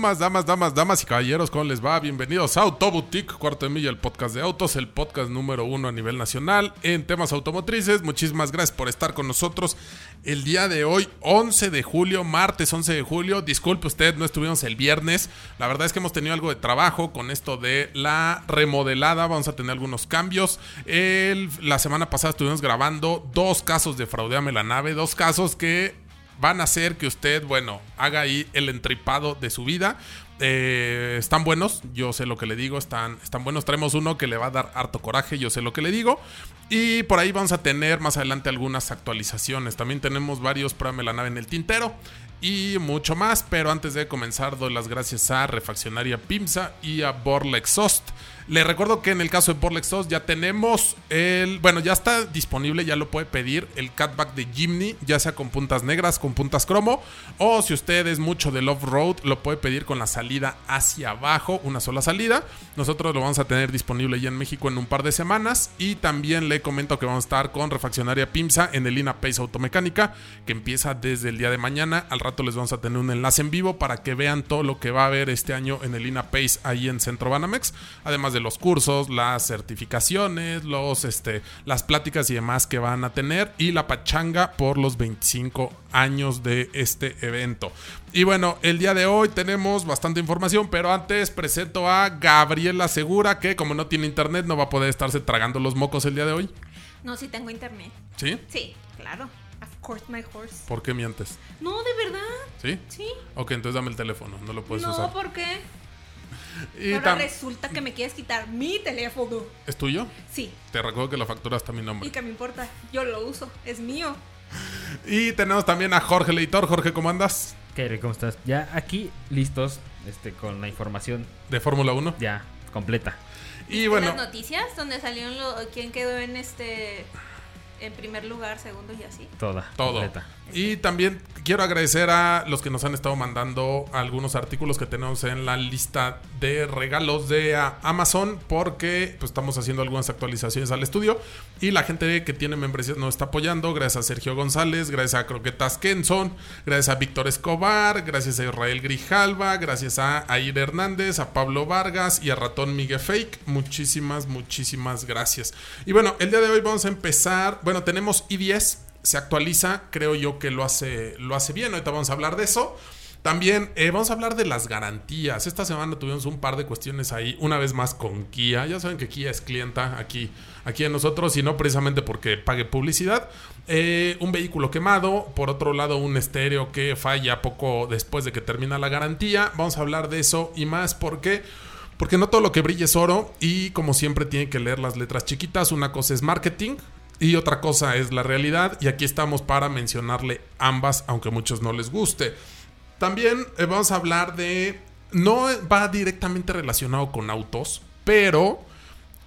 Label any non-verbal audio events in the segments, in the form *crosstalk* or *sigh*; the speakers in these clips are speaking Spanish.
Damas, damas, damas, damas y caballeros, ¿cómo les va? Bienvenidos a Autoboutique, cuarto de milla, el podcast de autos, el podcast número uno a nivel nacional en temas automotrices. Muchísimas gracias por estar con nosotros el día de hoy, 11 de julio, martes 11 de julio. Disculpe usted, no estuvimos el viernes. La verdad es que hemos tenido algo de trabajo con esto de la remodelada. Vamos a tener algunos cambios. El- la semana pasada estuvimos grabando dos casos de fraudeame la nave, dos casos que van a hacer que usted, bueno, haga ahí el entripado de su vida. Eh, están buenos, yo sé lo que le digo, están, están buenos. Traemos uno que le va a dar harto coraje, yo sé lo que le digo. Y por ahí vamos a tener más adelante algunas actualizaciones. También tenemos varios pruébame la nave en el tintero y mucho más. Pero antes de comenzar, doy las gracias a Refaccionaria Pimsa y a Borla Exhaust. Le recuerdo que en el caso de Borla Exhaust ya tenemos el. Bueno, ya está disponible, ya lo puede pedir el catback de Jimny, ya sea con puntas negras, con puntas cromo. O si usted es mucho del off-road, lo puede pedir con la salida hacia abajo, una sola salida. Nosotros lo vamos a tener disponible ya en México en un par de semanas. Y también le comento que vamos a estar con Refaccionaria Pimsa en el INA Pace Automecánica, que empieza desde el día de mañana. Al rato les vamos a tener un enlace en vivo para que vean todo lo que va a haber este año en el INA Pace ahí en Centro Banamex. Además de los cursos, las certificaciones, los, este, las pláticas y demás que van a tener. Y la pachanga por los 25 años de este evento. Y bueno, el día de hoy tenemos bastante información, pero antes presento a Gabriela Segura, que como no tiene internet no va a poder estarse tragando los mocos el día de hoy. No, sí tengo internet. ¿Sí? Sí, claro. Of course, my horse. ¿Por qué mientes? No, de verdad. ¿Sí? Sí. Ok, entonces dame el teléfono, no lo puedes no, usar. ¿por qué? Y Ahora resulta que me quieres quitar mi teléfono. ¿Es tuyo? Sí. Te recuerdo que la factura está a mi Y nombre. que me importa. Yo lo uso. Es mío. Y tenemos también a Jorge Leitor. Jorge, ¿cómo andas? Kairi, ¿cómo estás? Ya aquí listos este, con la información De Fórmula 1. ya completa. Y bueno, Las noticias donde salieron lo, quién quedó en este. En primer lugar, segundo y así. Toda. todo. Completa. Y también quiero agradecer a los que nos han estado mandando algunos artículos que tenemos en la lista de regalos de a- Amazon porque pues, estamos haciendo algunas actualizaciones al estudio y la gente que tiene membresías nos está apoyando gracias a Sergio González, gracias a Croquetas Kenson, gracias a Víctor Escobar, gracias a Israel Grijalva, gracias a Air Hernández, a Pablo Vargas y a Ratón Miguel Fake. Muchísimas, muchísimas gracias. Y bueno, el día de hoy vamos a empezar, bueno, tenemos i10 se actualiza, creo yo que lo hace, lo hace bien. Ahorita vamos a hablar de eso. También eh, vamos a hablar de las garantías. Esta semana tuvimos un par de cuestiones ahí, una vez más con Kia. Ya saben que Kia es clienta aquí, aquí de nosotros y no precisamente porque pague publicidad. Eh, un vehículo quemado, por otro lado un estéreo que falla poco después de que termina la garantía. Vamos a hablar de eso y más porque... Porque no todo lo que brilla es oro y como siempre tiene que leer las letras chiquitas. Una cosa es marketing y otra cosa es la realidad y aquí estamos para mencionarle ambas aunque a muchos no les guste. También eh, vamos a hablar de... No va directamente relacionado con autos, pero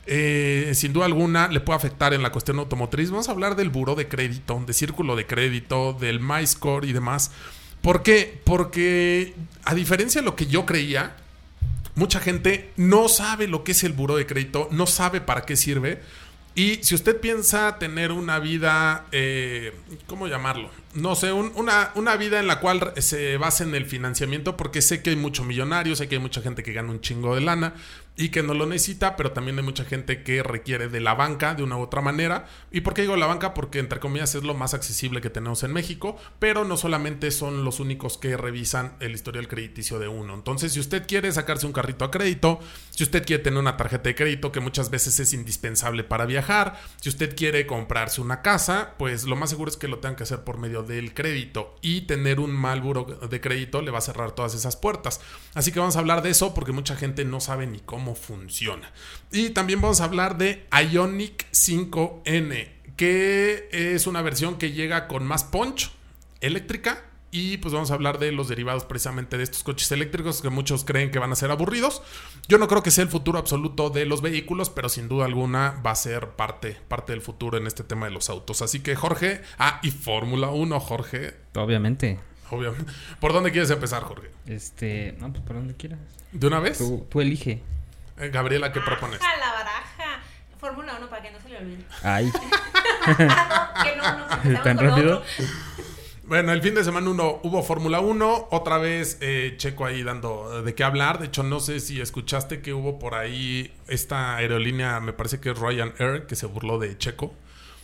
eh, sin duda alguna le puede afectar en la cuestión automotriz. Vamos a hablar del buro de crédito, de círculo de crédito, del MyScore y demás. ¿Por qué? Porque a diferencia de lo que yo creía, mucha gente no sabe lo que es el buro de crédito, no sabe para qué sirve. Y si usted piensa tener una vida, eh, ¿cómo llamarlo? No sé, un- una, una vida en la cual se basa en el financiamiento, porque sé que hay mucho millonario, sé que hay mucha gente que gana un chingo de lana y que no lo necesita, pero también hay mucha gente que requiere de la banca de una u otra manera. ¿Y por qué digo la banca? Porque entre comillas es lo más accesible que tenemos en México, pero no solamente son los únicos que revisan el historial crediticio de uno. Entonces, si usted quiere sacarse un carrito a crédito, si usted quiere tener una tarjeta de crédito que muchas veces es indispensable para viajar, si usted quiere comprarse una casa, pues lo más seguro es que lo tengan que hacer por medio del crédito y tener un mal buro de crédito le va a cerrar todas esas puertas. Así que vamos a hablar de eso porque mucha gente no sabe ni cómo cómo funciona. Y también vamos a hablar de Ionic 5N, que es una versión que llega con más punch eléctrica y pues vamos a hablar de los derivados precisamente de estos coches eléctricos que muchos creen que van a ser aburridos. Yo no creo que sea el futuro absoluto de los vehículos, pero sin duda alguna va a ser parte, parte del futuro en este tema de los autos. Así que Jorge, ah, y Fórmula 1, Jorge. Obviamente. Obviamente. ¿Por dónde quieres empezar, Jorge? Este, no, pues por donde quieras. ¿De una vez? Tú, tú elige. Eh, Gabriela, ¿qué propones? Baraja la baraja. Fórmula 1 para que no se le olvide. Ay, *laughs* Ah, no, que no, no. empezamos ¿Tan rápido? otro. Bueno, el fin de semana uno hubo Fórmula 1, otra vez eh, Checo ahí dando de qué hablar. De hecho, no sé si escuchaste que hubo por ahí esta aerolínea, me parece que es Ryanair, que se burló de Checo.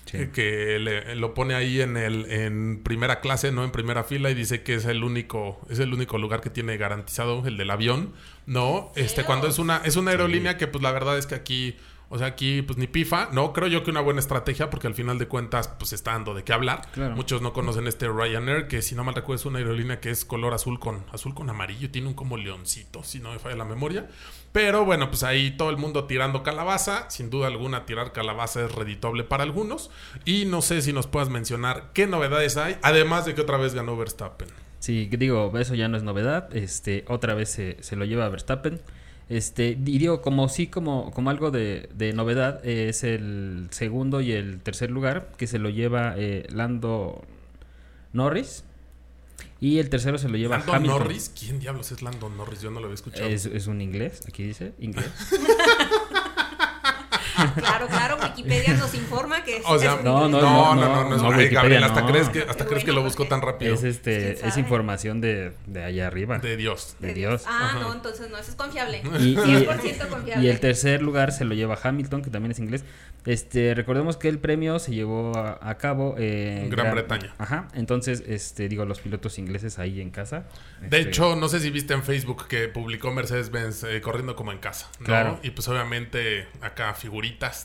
Sí. eh, Que le- lo pone ahí en el en primera clase, no en primera fila, y dice que es el único, es el único lugar que tiene garantizado el del avión. No, este, cuando es una, es una aerolínea que pues la verdad es que aquí, o sea, aquí pues ni pifa, no, creo yo que una buena estrategia, porque al final de cuentas, pues está dando de qué hablar. Claro. Muchos no conocen este Ryanair, que si no mal recuerdo es una aerolínea que es color azul con azul con amarillo, tiene un como leoncito, si no me falla la memoria. Pero bueno, pues ahí todo el mundo tirando calabaza, sin duda alguna tirar calabaza es reditable para algunos. Y no sé si nos puedas mencionar qué novedades hay, además de que otra vez ganó Verstappen. Sí, digo, eso ya no es novedad. Este, otra vez se, se lo lleva Verstappen. Este, y digo, como sí, como, como algo de, de novedad, eh, es el segundo y el tercer lugar que se lo lleva eh, Lando Norris. Y el tercero se lo lleva Landon Hamilton. Norris, ¿quién diablos es Landon Norris? Yo no lo había escuchado. Es, es un inglés, aquí dice, inglés. *laughs* Claro, claro, Wikipedia nos informa que es. O sea, no, no, no, no, no, Gabriel, hasta no. crees que, hasta crees que lo buscó tan rápido. es este, ¿Quién es información de, de allá arriba. De Dios. de Dios. Ah, Ajá. no, entonces no, eso es confiable. *laughs* Y, y- *laughs* 100% confiable. y el tercer lugar se lo lleva Hamilton, que también es inglés. Este, recordemos que el premio se llevó a, a cabo eh, En Gran Bretaña. Ajá. Entonces, este, digo, los pilotos ingleses ahí en casa. De este, hecho, no sé si viste en Facebook que publicó Mercedes-Benz eh, corriendo como en casa, ¿no? Claro. Y pues obviamente acá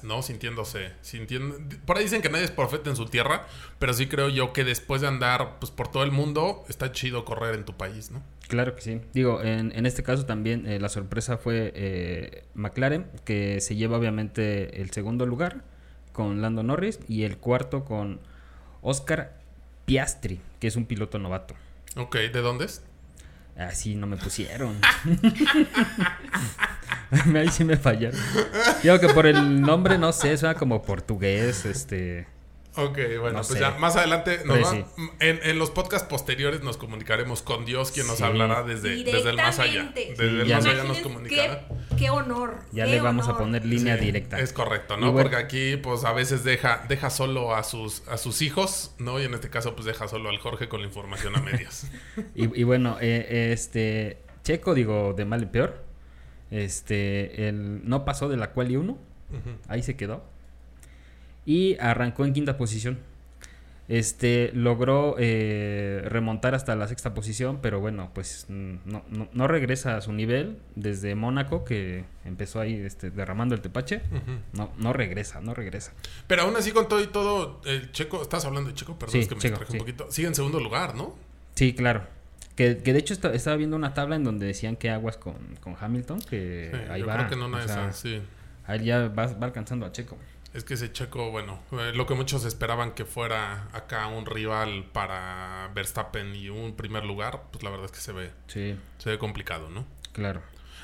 ¿no? Sintiéndose, sintiendo... Por ahí dicen que nadie es profeta en su tierra, pero sí creo yo que después de andar pues por todo el mundo, está chido correr en tu país, ¿no? Claro que sí. Digo, en, en este caso también eh, la sorpresa fue eh, McLaren, que se lleva obviamente el segundo lugar con Lando Norris y el cuarto con Oscar Piastri, que es un piloto novato. Ok, ¿de dónde es? Así no me pusieron. *laughs* Ahí sí me fallaron. Digo que por el nombre, no sé, suena como portugués, este... Ok, bueno, No pues sé. ya más adelante nos va- sí. en, en los podcasts posteriores nos comunicaremos con Dios, quien nos hablará desde, desde el más allá. Desde el más allá nos comunicará. Qué, qué honor. Ya qué le vamos a poner línea Sí, directa. Es correcto, Y ¿no? bueno- Porque aquí, pues, a veces deja, deja solo a sus, a sus hijos, ¿no? Y en este caso, pues, deja solo al Jorge con la información a medias. *laughs* Y, y bueno, eh, este... Checo, digo, de mal en peor. Este, el, no pasó de la quali 1. Ujú. Ahí se quedó. Y arrancó en quinta posición. Este logró eh, remontar hasta la sexta posición, pero bueno, pues mm, no, no, no regresa a su nivel desde Mónaco, que empezó ahí este, derramando el tepache. No, no regresa, no regresa. Pero aún así, con todo y todo, el Checo, estás hablando de Checo, perdón, Sí, es que me Checo, sí. un poquito. Sigue en segundo lugar, ¿no? Sí, claro. Que, que de hecho esta- estaba viendo una tabla en donde decían que aguas con, con Hamilton, que Sí, ahí yo va. creo que en una o de sea, sí. Ahí ya va, va alcanzando a Checo. Es que ese Checo, bueno, eh, lo que muchos esperaban que fuera acá un rival para Verstappen y un primer lugar, pues la verdad es que se ve, Sí, se ve complicado, ¿no? claro.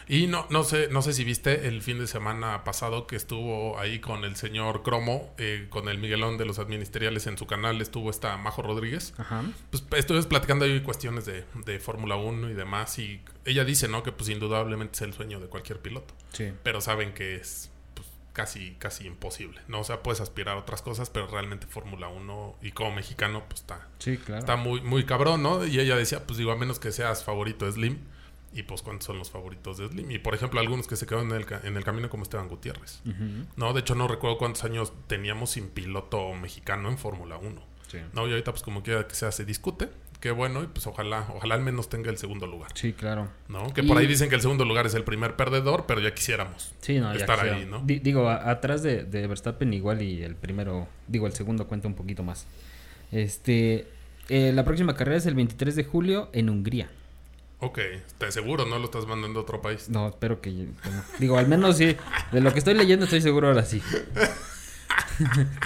Y no, no sé, no sé si viste el fin de semana pasado que estuvo ahí con el señor Cromo, eh, con el Miguelón de los Administeriales en su canal, estuvo esta Majo Rodríguez. Ajá. Pues estuve platicando ahí cuestiones de, de Fórmula 1 y demás, y ella dice, ¿no? Que pues indudablemente es el sueño de cualquier piloto, Sí. pero saben que es pues, casi, casi imposible, ¿no? O sea, puedes aspirar a otras cosas, pero realmente Fórmula 1 y como mexicano, pues está, Sí, claro. está muy, muy cabrón, ¿no? Y ella decía, pues digo, a menos que seas favorito de Slim. Y pues cuántos son los favoritos de Slim. Y por ejemplo, algunos que se quedaron en el, ca- en el camino como Esteban Gutiérrez. No, de hecho no recuerdo cuántos años teníamos sin piloto mexicano en Fórmula 1. Sí. No, y ahorita pues como quiera que sea se discute. Qué bueno, y pues ojalá, ojalá al menos tenga el segundo lugar. Sí, claro. ¿No? Que Y- por ahí dicen que el segundo lugar es el primer perdedor, pero ya quisiéramos. Sí, no, ya estar quisiera. ahí, ¿no? Di- digo, atrás de, de Verstappen igual y el primero, digo, el segundo cuenta un poquito más. Este, eh, la próxima carrera es el 23 de julio en Hungría. Ok, te seguro, no lo estás mandando a otro país. No, espero que. bueno, digo, al menos sí. De lo que estoy leyendo, estoy seguro ahora sí.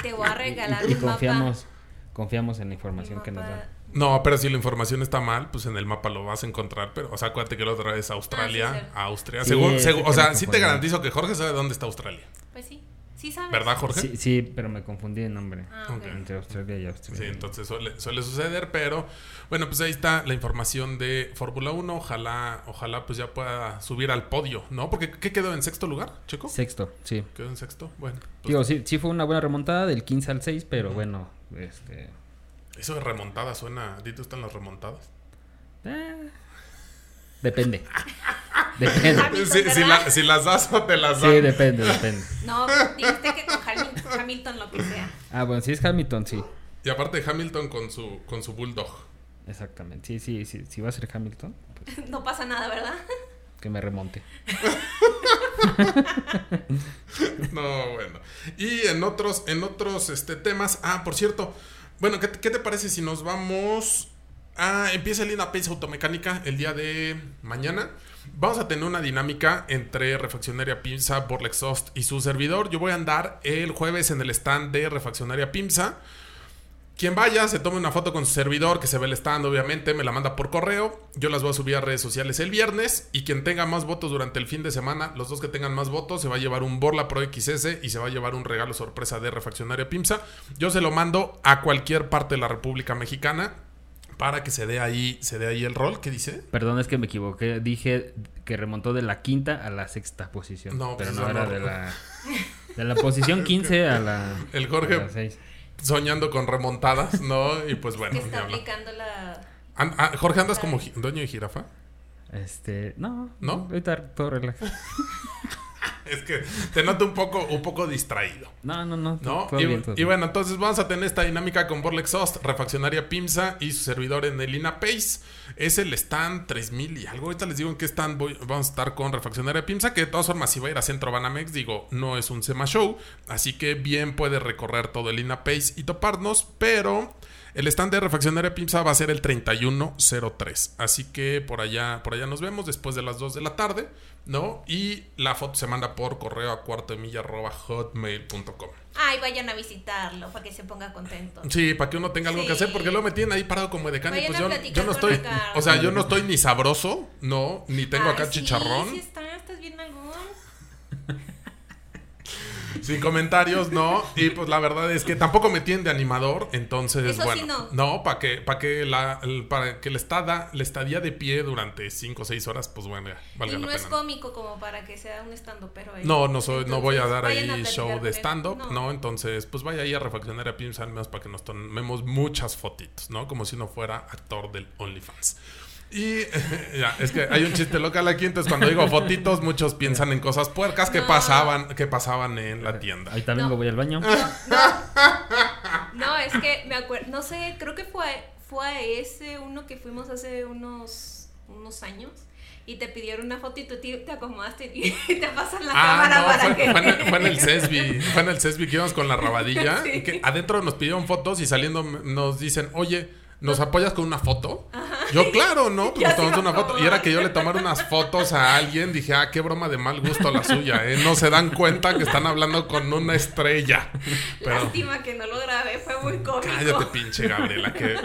Te voy a regalar Y un mapa. confiamos, confiamos en la información que nos dan. No, pero si la información está mal, pues en el mapa lo vas a encontrar. Pero, o sea, acuérdate que la otra vez Australia, Ah, sí, sí. Austria. Sí, Según- según- o sea, sí te garantizo que Jorge sabe dónde está Australia. Pues sí. Sí sabes. ¿Verdad, Jorge? Sí, sí, pero me confundí de nombre. Ah. Entre Australia y Austria. Sí, entonces suele, suele suceder, pero bueno, pues ahí está la información de Fórmula 1. Ojalá, ojalá pues ya pueda subir al podio, ¿no? Porque ¿qué quedó en sexto lugar, Checo? Sexto, sí. Quedó en sexto. Bueno, pues, Digo, sí, sí fue una buena remontada del 15 al 6, pero bueno, este... eso de remontada suena. ¿A ti te están las remontadas? eh, depende. *laughs* depende. Si, si ¿verdad? la- si las das o te las Sí, dan. depende, depende. No, dijiste que con Hamilton, Hamilton lo que sea. Ah, bueno, si es Hamilton, sí. y aparte Hamilton con su, con su bulldog. Exactamente. Sí, sí, sí. Si va a ser Hamilton, pues *laughs* No pasa nada, ¿verdad? Que me remonte. *laughs* No, bueno. Y en otros, en otros este, temas. Ah, por cierto. Bueno, ¿qué, qué te parece si nos vamos a. Empieza el Lina Pace Automecánica el día de mañana. Vamos a tener una dinámica entre Refaccionaria Pimsa, Borlexhaust y su servidor. Yo voy a andar el jueves en el stand de Refaccionaria Pimsa. Quien vaya, se tome una foto con su servidor, que se ve el stand, obviamente, me la manda por correo. Yo las voy a subir a redes sociales el viernes. Y quien tenga más votos durante el fin de semana, los dos que tengan más votos, se va a llevar un Borla Pro XS y se va a llevar un regalo sorpresa de Refaccionaria Pimsa. Yo se lo mando a cualquier parte de la República Mexicana para que se dé ahí, se dé ahí el rol. ¿Qué dice? Perdón, es que me equivoqué. Dije que remontó de la quinta a la sexta posición. No, pero pues no eso era no. de la, *laughs* de la posición 15 a la, El Jorge- a la seis. Soñando con remontadas, ¿no? Y pues bueno. que está aplicando la. An- ah, Jorge, ¿andas como ji- dueño de jirafa? Este, no, ¿No? Ahorita todo relajado. *laughs* *laughs* Es que te noto un poco, un poco distraído. No, no, no. ¿No? Y, bien, bueno, entonces vamos a tener esta dinámica con Borlex Exhaust, Refaccionaria Pimsa y su servidor en el INAPACE. Es el stand 3000 y algo. Ahorita les digo en qué stand voy- vamos a estar con Refaccionaria Pimsa. Que de todas formas, si va a ir a Centro Banamex, digo, no es un SEMA Show. Así que bien puede recorrer todo el INAPACE y toparnos. Pero el stand de Refaccionaria Pimsa va a ser el 3103. Así que por allá, por allá nos vemos después de las 2 de la tarde. ¿No? Y la foto se manda por correo a cuarto de milla hotmail.com. Ay, vayan a visitarlo para que se ponga contento. Sí, para que uno tenga algo que hacer, porque luego me tienen ahí parado como y Vayan pues yo, yo no estoy, o sea, yo no estoy ni sabroso, no, ni tengo Ay, acá sí, chicharrón, Sí, está, estás bien algún. Sin comentarios, no, y pues la verdad es que tampoco me tienen de animador, entonces, Eso sí bueno, no. para que, para que la, para que la estada, la estadía de pie durante 5 o 6 horas, pues bueno, ya, valga y no la es cómico como para que sea un estando, pero ahí. No, no soy, no voy a dar a ahí show de él. stand-up, No. no. Entonces, pues vaya ahí a refaccionar a Pimps al menos para que nos tomemos muchas fotitos, ¿no? Como si no fuera actor del OnlyFans. Y *laughs* ya, es que hay un chiste local aquí, entonces cuando digo fotitos, muchos piensan en cosas puercas que No. pasaban, que pasaban en la tienda. Ahí también No. voy al baño. No, *laughs* es que me acuerdo, no sé, creo que fue, fue a ese uno que fuimos hace unos, unos años y te pidieron una foto y tú te, te acomodaste y *laughs* te pasan la cámara Ah, no, para fue, que... fue en el, fue en el CESBI, fue en el CESBI que íbamos con la rabadilla, Sí. y que adentro nos pidieron fotos y saliendo nos dicen, oye, ¿nos apoyas con una foto? Yo, claro, ¿no? *laughs* Pues nos tomamos una foto. Y era que yo le tomara unas fotos a alguien, dije, ah, qué broma de mal gusto la suya, ¿eh? No se dan cuenta que están hablando con una estrella. Pero Lástima que no lo grabé, fue muy cómico. cállate, pinche Gabriela, que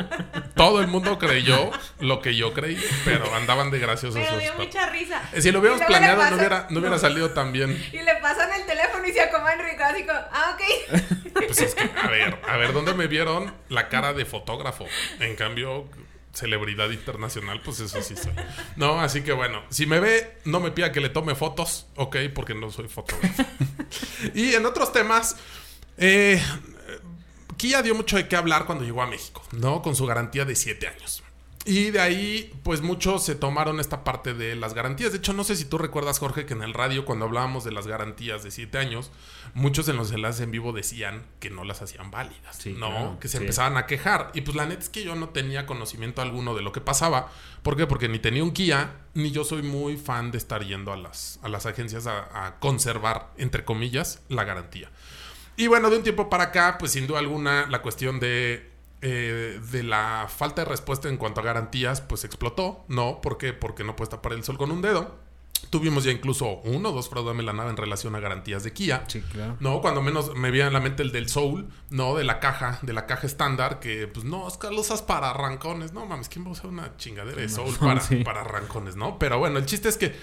todo el mundo creyó lo que yo creí, pero andaban de graciosos Pero dio mucha risa. Eh, Si lo hubiéramos planeado, no hubiera, no hubiera no. salido tan bien. Y le pasan el teléfono y se acomodan rico, así como, ah, ok. Pues es que, a ver, a ver, ¿dónde me vieron la cara de fotógrafo? *laughs* En cambio, celebridad internacional, pues eso sí soy. No, así que bueno, si me ve, no me pida que le tome fotos, ok, porque no soy fotógrafo. y en otros temas, eh, Kia dio mucho de qué hablar cuando llegó a México, ¿no? Con su garantía de 7 años. Y de ahí, pues muchos se tomaron esta parte de las garantías. De hecho, no sé si tú recuerdas, Jorge, que en el radio, cuando hablábamos de las garantías de 7 años, muchos en los enlaces en vivo decían que no las hacían válidas, Sí, ¿no? claro, que se sí. empezaban a quejar. Y pues la neta es que yo no tenía conocimiento alguno de lo que pasaba. ¿Por qué? Porque ni tenía un Kia, ni yo soy muy fan de estar yendo a las, a las agencias a, a conservar, entre comillas, la garantía. Y bueno, de un tiempo para acá, pues sin duda alguna, la cuestión de eh, de la falta de respuesta en cuanto a garantías, pues explotó. No, ¿por qué? Porque no puedes tapar el sol con un dedo. Tuvimos ya incluso uno o dos fraudes la nave en relación a garantías de Kia. Sí, claro. No, cuando menos me viene en la mente el del Soul, ¿no? De la caja, de la caja estándar, que pues no, es que lo usas para arrancones. No mames, ¿quién va a usar una chingadera de Soul para, Sí. para arrancones, no? Pero bueno, el chiste es que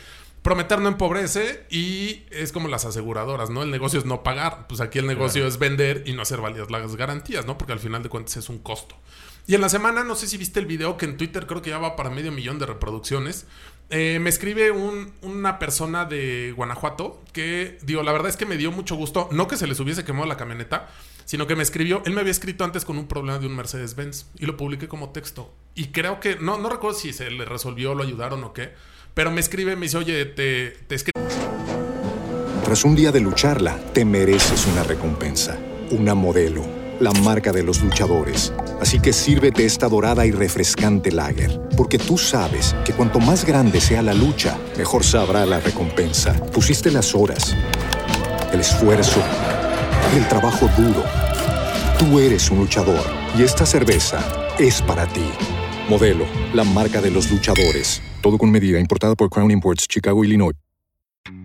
prometer no empobrece y es como las aseguradoras, ¿no? El negocio es no pagar. Pues aquí el negocio es vender y no hacer válidas las garantías, ¿no? Porque al final de cuentas es un costo. Y en la semana, no sé si viste el video que en Twitter creo que ya va para medio millón de reproducciones. Eh, me escribe un- una persona de Guanajuato que, digo, la verdad es que me dio mucho gusto. No que se les hubiese quemado la camioneta, sino que me escribió. Él me había escrito antes con un problema de un Mercedes-Benz y lo publiqué como texto. Y creo que, no, no recuerdo si se le resolvió, lo ayudaron o qué. Pero me escribe, me dice, oye, te, te. Tras un día de lucharla, te mereces una recompensa, una modelo, la marca de los luchadores. Así que sírvete esta dorada y refrescante lager, porque tú sabes que cuanto más grande sea la lucha, mejor sabrá la recompensa. Pusiste las horas, el esfuerzo, el trabajo duro. Tú eres un luchador y esta cerveza es para ti. Modelo, la marca de los luchadores. Todo con medida, importada por Crown Imports, Chicago, Illinois.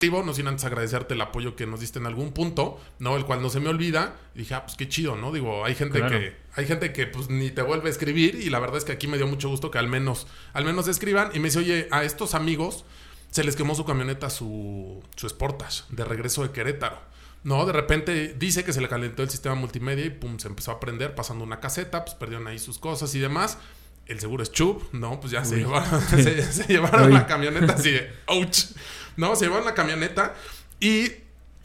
No sin antes agradecerte el apoyo que nos diste en algún punto, ¿no? El cual no se me olvida. Y dije, ah, pues qué chido, ¿no? Digo, hay gente Claro. que, hay gente que pues ni te vuelve a escribir. Y la verdad es que aquí me dio mucho gusto que al menos, al menos escriban. Y me dice, oye, a estos amigos se les quemó su camioneta, su, su Sportage, de regreso de Querétaro. No, de repente dice que se le calentó el sistema multimedia y pum, se empezó a prender pasando una caseta, pues perdieron ahí sus cosas y demás. El seguro es chup, ¿no? Pues ya se llevaron, *laughs* se, se llevaron la camioneta así de, ouch. No, se llevaron la camioneta y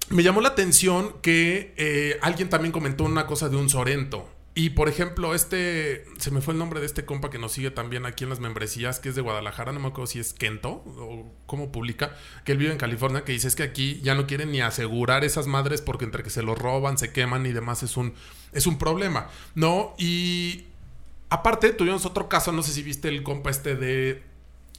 me llamó la atención que eh, alguien también comentó una cosa de un Sorento. Y por ejemplo, este, se me fue el nombre de este compa que nos sigue también aquí en las membresías, que es de Guadalajara, no me acuerdo si es Kento o cómo publica, que él vive en California, que dice es que aquí ya no quieren ni asegurar esas madres porque entre que se los roban, se queman y demás es un, es un problema, ¿no? Y aparte tuvimos otro caso, no sé si viste el compa este de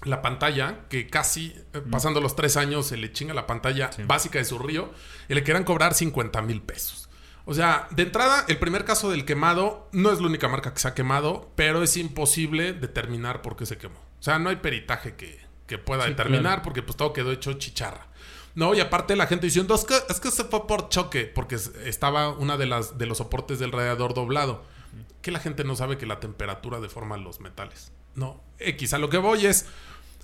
la pantalla, que casi eh, pasando los tres años se le chinga la pantalla básica de su río y le quieran cobrar 50 mil pesos. O sea, de entrada, el primer caso del quemado no es la única marca que se ha quemado, pero es imposible determinar por qué se quemó. O sea, no hay peritaje que, que pueda Sí, determinar claro. porque pues todo quedó hecho chicharra. No, y aparte la gente diciendo, es que, es que se fue por choque, porque es- estaba una de las de los soportes del radiador doblado. Que la gente no sabe que la temperatura deforma los metales. No, X, a lo que voy es,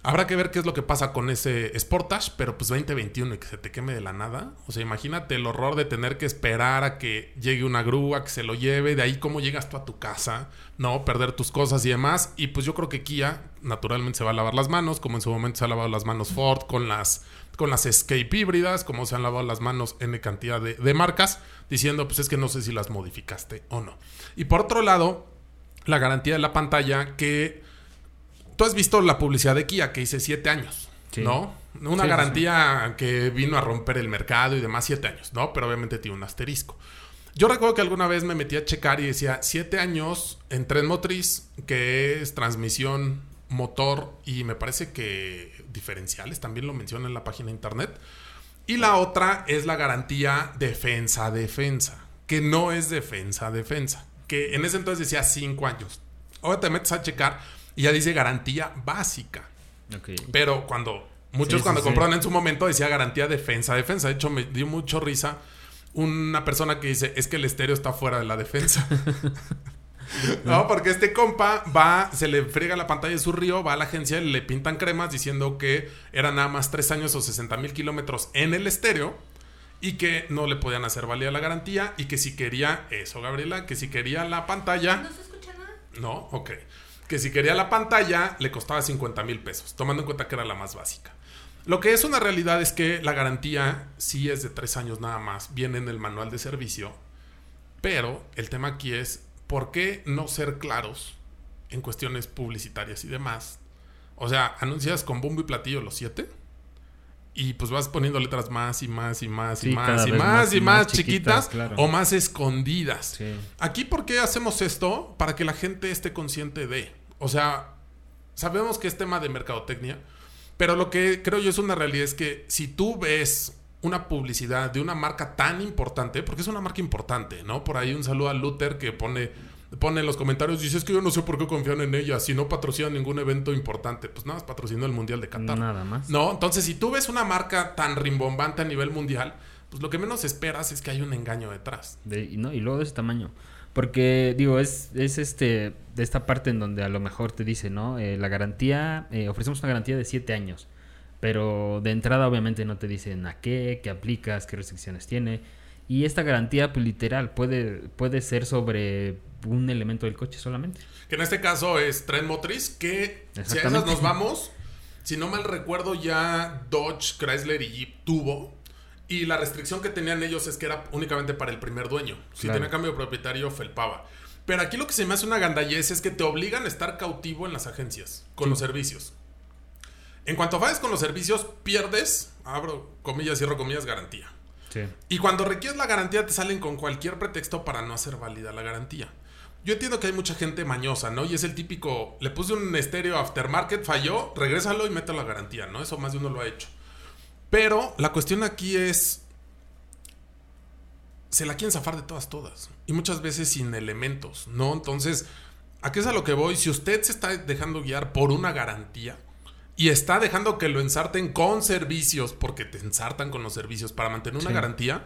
habrá que ver qué es lo que pasa con ese Sportage, pero pues 2021 y que se te queme de la nada. O sea, imagínate el horror de tener que esperar a que llegue una grúa, que se lo lleve, de ahí cómo llegas tú a tu casa, ¿no? Perder tus cosas y demás. Y pues yo creo que Kia naturalmente se va a lavar las manos, como en su momento se ha lavado las manos Ford con las, con las Escape híbridas, como se han lavado las manos en cantidad de, de marcas, diciendo pues es que no sé si las modificaste o no. Y por otro lado, la garantía de la pantalla que tú has visto la publicidad de Kia que dice 7 años, Sí. ¿no? Una Sí, sí, garantía que vino a romper el mercado y demás 7 años, ¿no? Pero obviamente tiene un asterisco. Yo recuerdo que alguna vez me metí a checar y decía 7 años en tren motriz, que es transmisión, motor y me parece que diferenciales, también lo menciona en la página de internet. Y la otra es la garantía defensa-defensa, que no es defensa-defensa, que en ese entonces decía 5 años. Ahora te metes a checar y ya dice garantía básica. Pero cuando muchos Sí, cuando sí. compraron en su momento decía garantía defensa-defensa. De hecho, me dio mucho risa una persona que dice, es que el estéreo está fuera de la defensa. *laughs* no, porque este compa va, se le friega la pantalla de su río, va a la agencia, le pintan cremas diciendo que eran nada más 3 años o 60 mil kilómetros en el estéreo y que no le podían hacer válida la garantía y que si quería eso, Gabriela, que si quería la pantalla... ¿No se escucha nada? No, ok. Que si quería la pantalla le costaba 50 mil pesos, tomando en cuenta que era la más básica. Lo que es una realidad es que la garantía sí es de tres años nada más, viene en el manual de servicio, pero el tema aquí es ¿por qué no ser claros en cuestiones publicitarias y demás? O sea, anuncias con bombo y platillo los siete y pues vas poniendo letras más y más y más y más y más, más y y más, más chiquitas, chiquitas, claro. o más escondidas. Sí. Aquí, ¿por qué hacemos esto? Para que la gente esté consciente de. O sea, sabemos que es tema de mercadotecnia, pero lo que creo yo es una realidad es que si tú ves una publicidad de una marca tan importante, porque es una marca importante, ¿no? Por ahí un saludo a Luther que pone, pone en los comentarios, dice, es que yo no sé por qué confían en ella, si no patrocina ningún evento importante. Pues nada, más patrocinó el Mundial de Qatar. Nada más. No, entonces si tú ves una marca tan rimbombante a nivel mundial, pues lo que menos esperas es que hay un engaño detrás. De- no, y luego de ese tamaño. Porque, digo, es, es este de esta parte en donde a lo mejor te dice, ¿no? Eh, la garantía, eh, ofrecemos una garantía de 7 años. Pero de entrada, obviamente, no te dicen a qué, qué aplicas, qué restricciones tiene. Y esta garantía, pues literal, puede, puede ser sobre un elemento del coche solamente. Que en este caso es Tren Motriz, que si a esas nos vamos, si no mal recuerdo, ya Dodge, Chrysler y Jeep tuvo. Y la restricción que tenían ellos es que era únicamente para el primer dueño. Si Claro. tenía cambio de propietario, felpaba. Pero aquí lo que se me hace una gandallez es que te obligan a estar cautivo en las agencias, con los servicios. En cuanto falles con los servicios, pierdes, abro comillas, cierro comillas, garantía. Sí. Y cuando requieres la garantía te salen con cualquier pretexto para no hacer válida la garantía. Yo entiendo que hay mucha gente mañosa, ¿no? Y es el típico, le puse un estéreo aftermarket, falló, regrésalo y mete la garantía, ¿no? Eso más de uno lo ha hecho. Pero la cuestión aquí es, se la quieren zafar de todas, todas. Y muchas veces sin elementos, ¿no? Entonces, ¿a qué es a lo que voy? Si usted se está dejando guiar por una garantía y está dejando que lo ensarten con servicios, porque te ensartan con los servicios para mantener una Sí. garantía,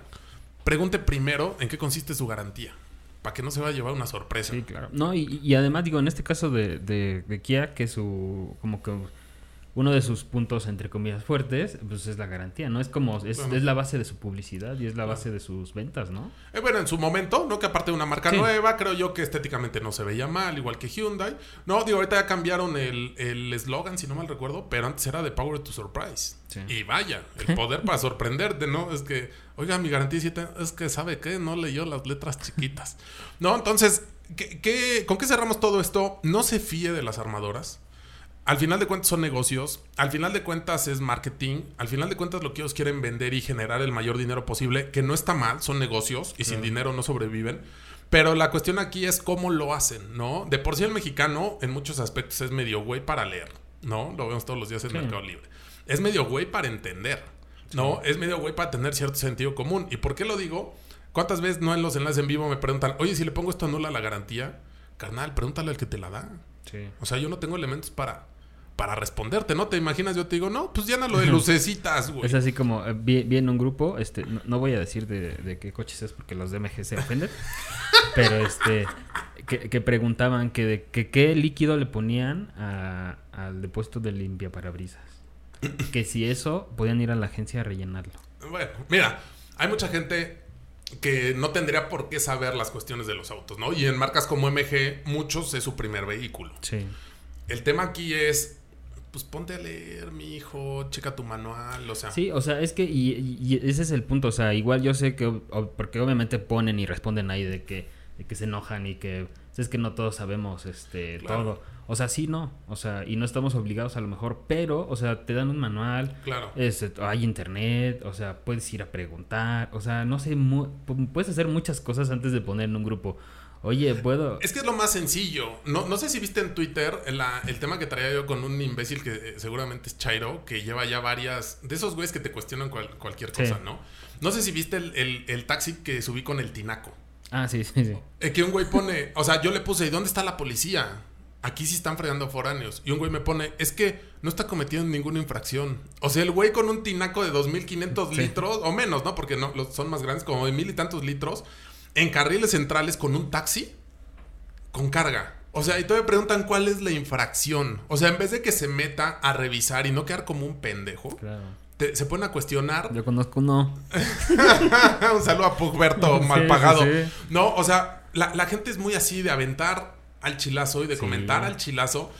pregunte primero en qué consiste su garantía. Para que no se vaya a llevar una sorpresa. Sí, claro. No, y, y además, digo, en este caso de, de, de Kia, que su. como que uno de sus puntos, entre comillas, fuertes, pues es la garantía, ¿no? Es como. es, Bueno. es la base de su publicidad y es la base de sus ventas, ¿no? Eh, bueno, en su momento, ¿no? Que aparte de una marca Sí. nueva, creo yo que estéticamente no se veía mal, igual que Hyundai. No, digo, ahorita ya cambiaron el el eslogan, si no mal recuerdo, pero antes era de Power to Surprise. Sí. Y vaya, el poder para sorprenderte, ¿no? Es que, oiga, mi garantía es que, ¿sabe qué? No leyó las letras chiquitas. No, entonces, ¿qué, qué- con qué cerramos todo esto? No se fíe de las armadoras. Al final de cuentas son negocios, al final de cuentas es marketing, al final de cuentas lo que ellos quieren vender y generar el mayor dinero posible, que no está mal, son negocios y sin dinero no sobreviven. Pero la cuestión aquí es cómo lo hacen, ¿no? De por sí el mexicano en muchos aspectos es medio güey para leer, ¿no? Lo vemos todos los días en Sí. Mercado Libre. Es medio güey para entender, ¿no? Es medio güey para tener cierto sentido común. ¿Y por qué lo digo? ¿Cuántas veces no en los enlaces en vivo me preguntan, oye, si le pongo esto anula la garantía? Carnal, pregúntale al que te la da. Sí. O sea, yo no tengo elementos para, para responderte, ¿no? ¿Te imaginas? Yo te digo, no, pues llénalo de lucecitas, güey. Es así como, eh, vi, vi en un grupo, este, no, no voy a decir de, de qué coches es porque los DMG se ofenden, *laughs* pero este, que, que preguntaban que, de, que qué líquido le ponían a- al depósito de limpia parabrisas. Que si eso, podían ir a la agencia a rellenarlo. Bueno, mira, hay mucha gente que no tendría por qué saber las cuestiones de los autos, ¿no? Y en marcas como MG, muchos es su primer vehículo. Sí. El tema aquí es, pues ponte a leer, mi hijo, checa tu manual, o sea. Sí, o sea, es que, y, y- ese es el punto, o sea, igual yo sé que, o- porque obviamente ponen y responden ahí de que, de que se enojan y que, es que no todos sabemos, este, Claro. todo. O sea, sí, no, o sea, y no estamos obligados a lo mejor, pero, o sea, te dan un manual, Claro. este, hay internet, o sea, puedes ir a preguntar, o sea, no sé, mu- pu- puedes hacer muchas cosas antes de poner en un grupo. Oye, puedo... Es que es lo más sencillo. No, no sé si viste en Twitter la- el tema que traía yo con un imbécil que eh, seguramente es Chairo, que lleva ya varias. De esos güeyes que te cuestionan cual- cualquier Sí. cosa, ¿no? No sé si viste el, el- el taxi que subí con el Tinaco. Ah, sí, sí, sí. Eh, que un güey pone. O sea, yo le puse, ¿y dónde está la policía? Aquí sí están fregando foráneos. Y un güey me pone, es que no está cometiendo ninguna infracción. O sea, el güey con un tinaco de 2.500 Sí. litros, o menos, ¿no? Porque no, los- son más grandes, como de mil y tantos litros, en carriles centrales con un taxi con carga. O sea, y todavía preguntan cuál es la infracción. O sea, en vez de que se meta a revisar y no quedar como un pendejo, Claro. te- se ponen a cuestionar. Yo conozco uno. *laughs* un saludo a Pugberto, Sí, mal pagado. sí. No, o sea, la, la gente es muy así de aventar al chilazo y de Sí. comentar al chilazo.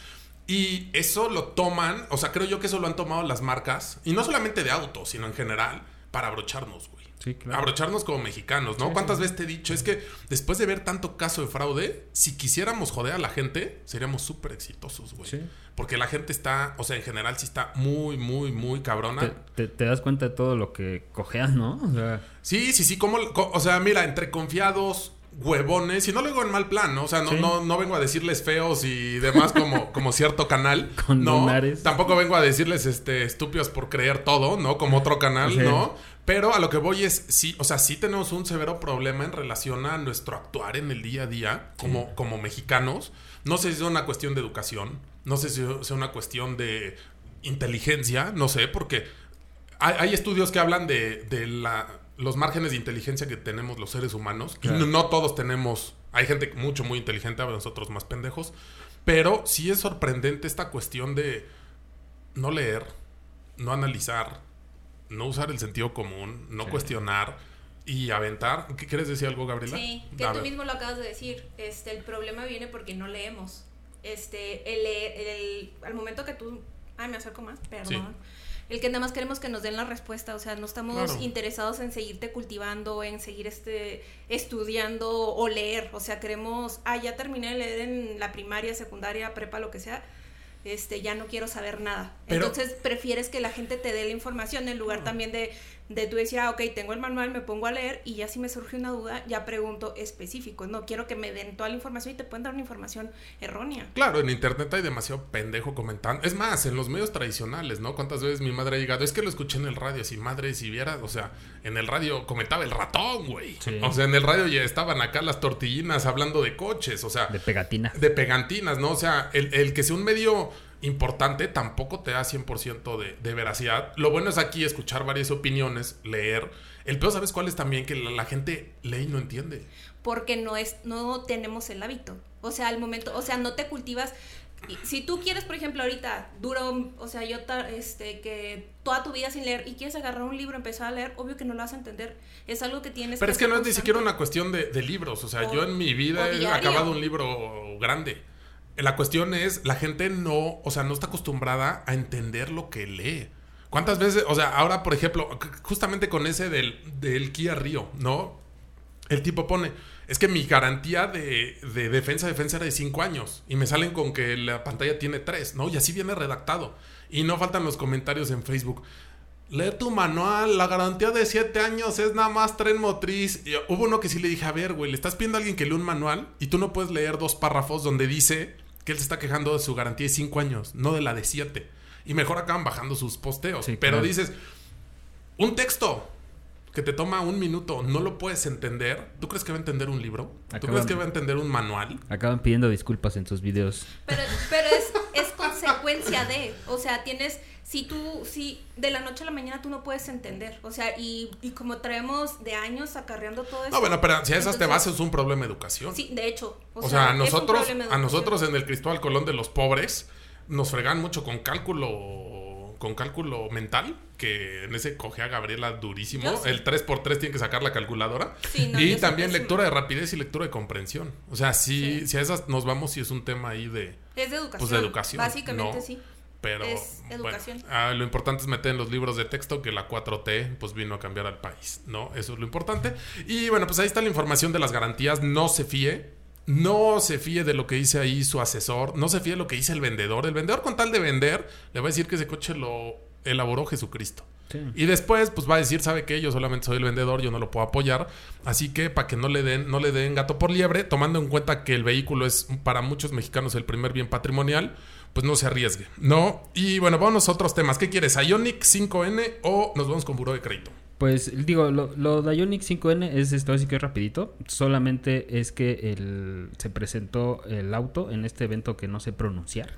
Y eso lo toman, o sea, creo yo que eso lo han tomado las marcas, y no solamente de autos, sino en general, para abrocharnos, güey. Sí, claro. abrocharnos como mexicanos, ¿no? ¿Cuántas veces te he dicho? Es que después de ver tanto caso de fraude, si quisiéramos joder a la gente, seríamos súper exitosos, güey. Sí. Porque la gente está, o sea, en general sí está muy, muy, muy cabrona. Te, te- te das cuenta de todo lo que cojean, ¿no? O sea, Sí, sí, sí, como, co- o sea, mira, entre confiados, huevones, y no lo digo en mal plan, ¿no? O sea, no, Sí. no, no vengo a decirles feos y demás como, *laughs* como cierto canal. Con no, lunares. Tampoco vengo a decirles este estúpidos por creer todo, ¿no? Como otro canal, Sí. ¿no? Pero a lo que voy es, sí, o sea, sí tenemos un severo problema en relación a nuestro actuar en el día a día como, como mexicanos. No sé si es una cuestión de educación, no sé si es una cuestión de inteligencia, no sé, porque hay, hay estudios que hablan de, de la, los márgenes de inteligencia que tenemos los seres humanos. Y Claro. no, no todos tenemos. Hay gente mucho, muy inteligente, nosotros más pendejos. Pero sí es sorprendente esta cuestión de no leer, no analizar, no usar el sentido común, no Sí. cuestionar y aventar. ¿Qué quieres decir algo, Gabriela? Sí, que A tú ver. mismo lo acabas de decir. Este, el problema viene porque no leemos. Este, el, el- al momento que tú, ay, me acerco más, perdón. El que nada más queremos que nos den la respuesta, o sea, no estamos Claro. interesados en seguirte cultivando, en seguir este estudiando o leer, o sea, queremos, ah, ya terminé de leer en la primaria, secundaria, prepa, lo que sea. Este, ya no quiero saber nada. Pero- Entonces prefieres que la gente te dé la información en lugar también de, de tú decir, ah, ok, tengo el manual, me pongo a leer y ya si me surge una duda, ya pregunto específico. No quiero que me den toda la información y te pueden dar una información errónea. Claro, en internet hay demasiado pendejo comentando. Es más, en los medios tradicionales, ¿no? ¿Cuántas veces mi madre ha llegado? Es que lo escuché en el radio. Si madre, si viera, o sea, en el radio comentaba el ratón, güey. Sí. O sea, en el radio ya estaban acá las tortillinas hablando de coches, o sea, de pegatina. de pegantinas, ¿no? O sea, el, el que sea un medio importante tampoco te da 100% de, de veracidad. Lo bueno es aquí escuchar varias opiniones, leer. El peor, ¿sabes cuál es también? Que la, la gente lee y no entiende. Porque no es, no tenemos el hábito. O sea, al momento, o sea, no te cultivas. Si tú quieres, por ejemplo, ahorita, duro, o sea, yo, este, que toda tu vida sin leer y quieres agarrar un libro, empezar a leer, obvio que no lo vas a entender. Es algo que tienes Pero es que no es ni siquiera una cuestión de, de libros. O sea, O- yo en mi vida he acabado un libro grande. La cuestión es, la gente no, o sea, no está acostumbrada a entender lo que lee. ¿Cuántas veces, o sea, ahora, por ejemplo, justamente con ese del, del Kia Río, ¿no? El tipo pone, es que mi garantía de, de defensa defensa era de 5 años y me salen con que la pantalla tiene 3, ¿no? Y así viene redactado. Y no faltan los comentarios en Facebook. Lee tu manual, la garantía de 7 años es nada más tren motriz. Hubo uno que sí le dije, a ver, güey, le estás pidiendo a alguien que lea un manual y tú no puedes leer dos párrafos donde dice que él se está quejando de su garantía de 5 años, no de la de 7. Y mejor acaban bajando sus posteos. Sí, Pero claro. dices, un texto que te toma un minuto, no lo puedes entender. ¿Tú crees que va a entender un libro? ¿Tú Acaban- crees que va a entender un manual? Acaban pidiendo disculpas en sus videos. Pero, pero es, es consecuencia de, o sea, tienes, si tú, si de la noche a la mañana tú no puedes entender, o sea, y, y como traemos de años acarreando todo eso. No, bueno, pero si a esas te vas es un problema de educación. Sí, de hecho. O, sea, a nosotros, a nosotros en el Cristóbal Colón de los pobres nos fregan mucho con cálculo, con cálculo mental, que en ese coge a Gabriela durísimo. Sí. El 3x3 tiene que sacar la calculadora. Sí, no, y también lectura de rapidez y lectura de comprensión. O sea, Sí. si a esas nos vamos, sí es un tema ahí de... Es de educación. Pues de educación, Básicamente ¿no? sí. Pero Es bueno, educación. ah, lo importante es meter en los libros de texto que la 4T pues vino a cambiar al país, ¿no? Eso es lo importante. Y bueno, pues ahí está la información de las garantías. No se fíe. No se fíe de lo que dice ahí su asesor. No se fíe de lo que dice el vendedor. El vendedor con tal de vender le va a decir que ese coche lo elaboró Jesucristo. Sí. Y después, pues va a decir, ¿sabe qué? Yo solamente soy el vendedor, yo no lo puedo apoyar. Así que para que no le den, no le den gato por liebre, tomando en cuenta que el vehículo es para muchos mexicanos el primer bien patrimonial, pues no se arriesgue, ¿no? Y bueno, vamos a otros temas. ¿Qué quieres? ¿Ionic 5N o nos vamos con buró de crédito? Pues digo, lo, lo de Ioniq 5N es esto, así que es rapidito. Solamente es que el, se presentó el auto en este evento que no sé pronunciar.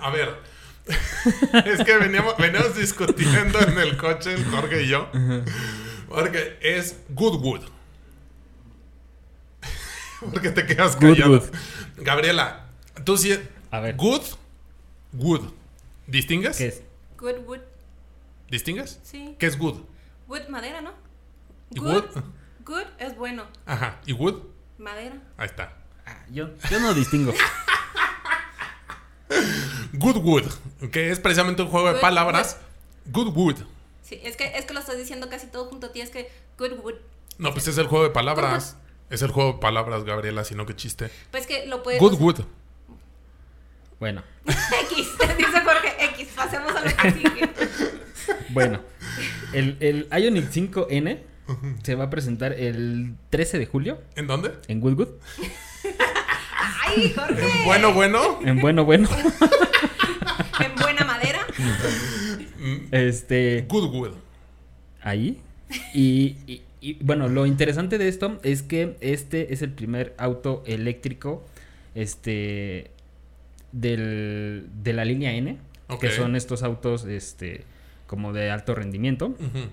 A ver. *laughs* es que veníamos, veníamos discutiendo en el coche, el Jorge y yo. Porque es Goodwood. *laughs* porque te quedas callado. Gabriela, tú sí. A ver. Good, good. ¿Distingues? ¿Qué es? Good wood, ¿Distingues? sí. ¿Qué es good? Wood, madera, ¿no? ¿Y Good, wood? good es bueno. Ajá. ¿Y wood? Madera. Ahí está. Ah, yo, yo no distingo. *laughs* Goodwood, que es precisamente un juego de palabras. Goodwood. Sí, es que, es que lo estás diciendo casi todo junto a ti, es que Goodwood. No, pues es el juego de palabras. Es el juego de palabras, Gabriela, si no, qué chiste. Pues que lo puedes... Goodwood. Bueno, *laughs* X, dice Jorge X, pasemos a lo que sigue. *laughs* bueno. El, el Ionic 5N se va a presentar el 13 de julio ¿En dónde? en Goodwood. Ay, Jorge. Bueno, bueno. En bueno, bueno. *laughs* En buena madera. Este. Goodwood. ahí. Y, y- y, bueno, lo interesante de esto es que este es el primer auto eléctrico este del, de la línea N, que son estos autos este como de alto rendimiento. Ujú.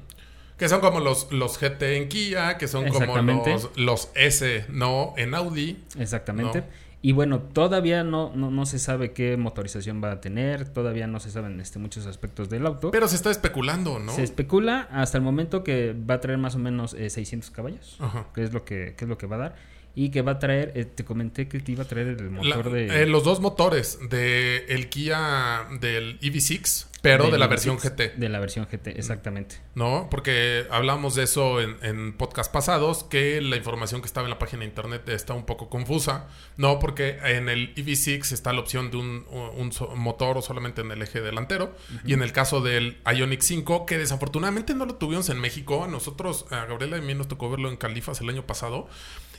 Que son como los, los GT en Kia, que son como los, los S, ¿no? En Audi. Exactamente. No. Y bueno, todavía no, no, no se sabe qué motorización va a tener, todavía no se saben este, muchos aspectos del auto. Pero se está especulando, ¿no? Se especula hasta el momento que va a traer más o menos eh, 600 caballos, Ajá. que es lo que, que es lo que va a dar. Y que va a traer, eh, te comenté que te iba a traer el La- motor de... eh, los dos motores de el Kia del EV6, pero de del la versión V6, GT. De la versión GT, exactamente. ¿no? Porque hablamos de eso en, en podcast pasados, que la información que estaba en la página de internet está un poco confusa, ¿no? Porque en el EV6 está la opción de un, un so- motor solamente en el eje delantero, y en el caso del Ionic 5, que desafortunadamente no lo tuvimos en México, a nosotros, a Gabriela y a mí nos tocó verlo en Califas el año pasado,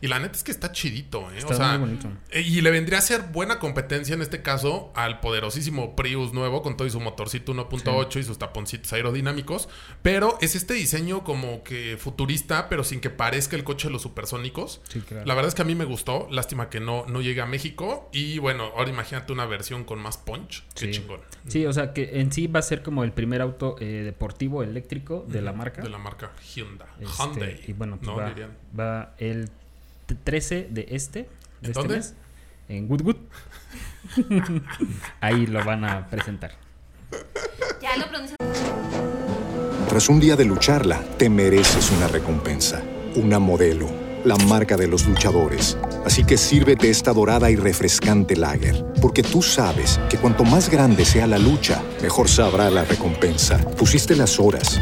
y la neta es que está chidito, ¿eh? Está o sea, muy bonito. eh, Y le vendría a ser buena competencia en este caso al poderosísimo Prius nuevo con todo y su motorcito 1.8 y sus taponcitos aerodinámicos. Pero es este diseño como que futurista, pero sin que parezca el coche de los supersónicos. Sí, claro. La verdad es que a mí me gustó. Lástima que no, no llegue a México. Y bueno, ahora imagínate una versión con más punch. Qué Sí. chingón. Sí, o sea que en sí va a ser como el primer auto eh, deportivo eléctrico de la marca. De la marca Hyundai. Este, Hyundai. Y bueno, pues ¿no? va, va el 13 de este, de ¿En este dónde? mes, en Woodwood. Ahí lo van a presentar. Ya lo. Tras un día de lucharla, te mereces una recompensa, una modelo, la marca de los luchadores. Así que sírvete esta dorada y refrescante lager, porque tú sabes que cuanto más grande sea la lucha, mejor sabrá la recompensa. Pusiste las horas,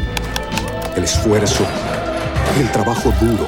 el esfuerzo, el trabajo duro.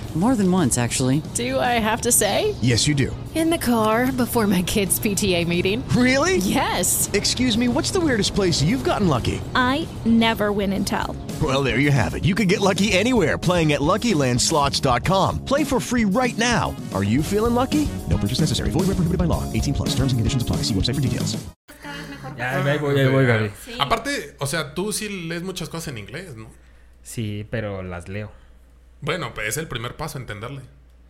More than once, actually. Do I have to say? Yes, you do. In the car before my kids' PTA meeting. Really? Yes. Excuse me, what's the weirdest place you've gotten lucky? I never win and tell. Well, there you have it. You can get lucky anywhere playing at LuckyLandSlots.com. Play for free right now. Are you feeling lucky? No purchase necessary. Void where prohibited by law. 18 plus. Terms and conditions apply. See website for details. Cada vez mejor. Ya, ahí voy, ahí voy, Gaby. Sí. Aparte, o sea, tú sí lees muchas cosas en inglés, ¿no? Sí, pero las leo. Bueno, pues es el primer paso, entenderle.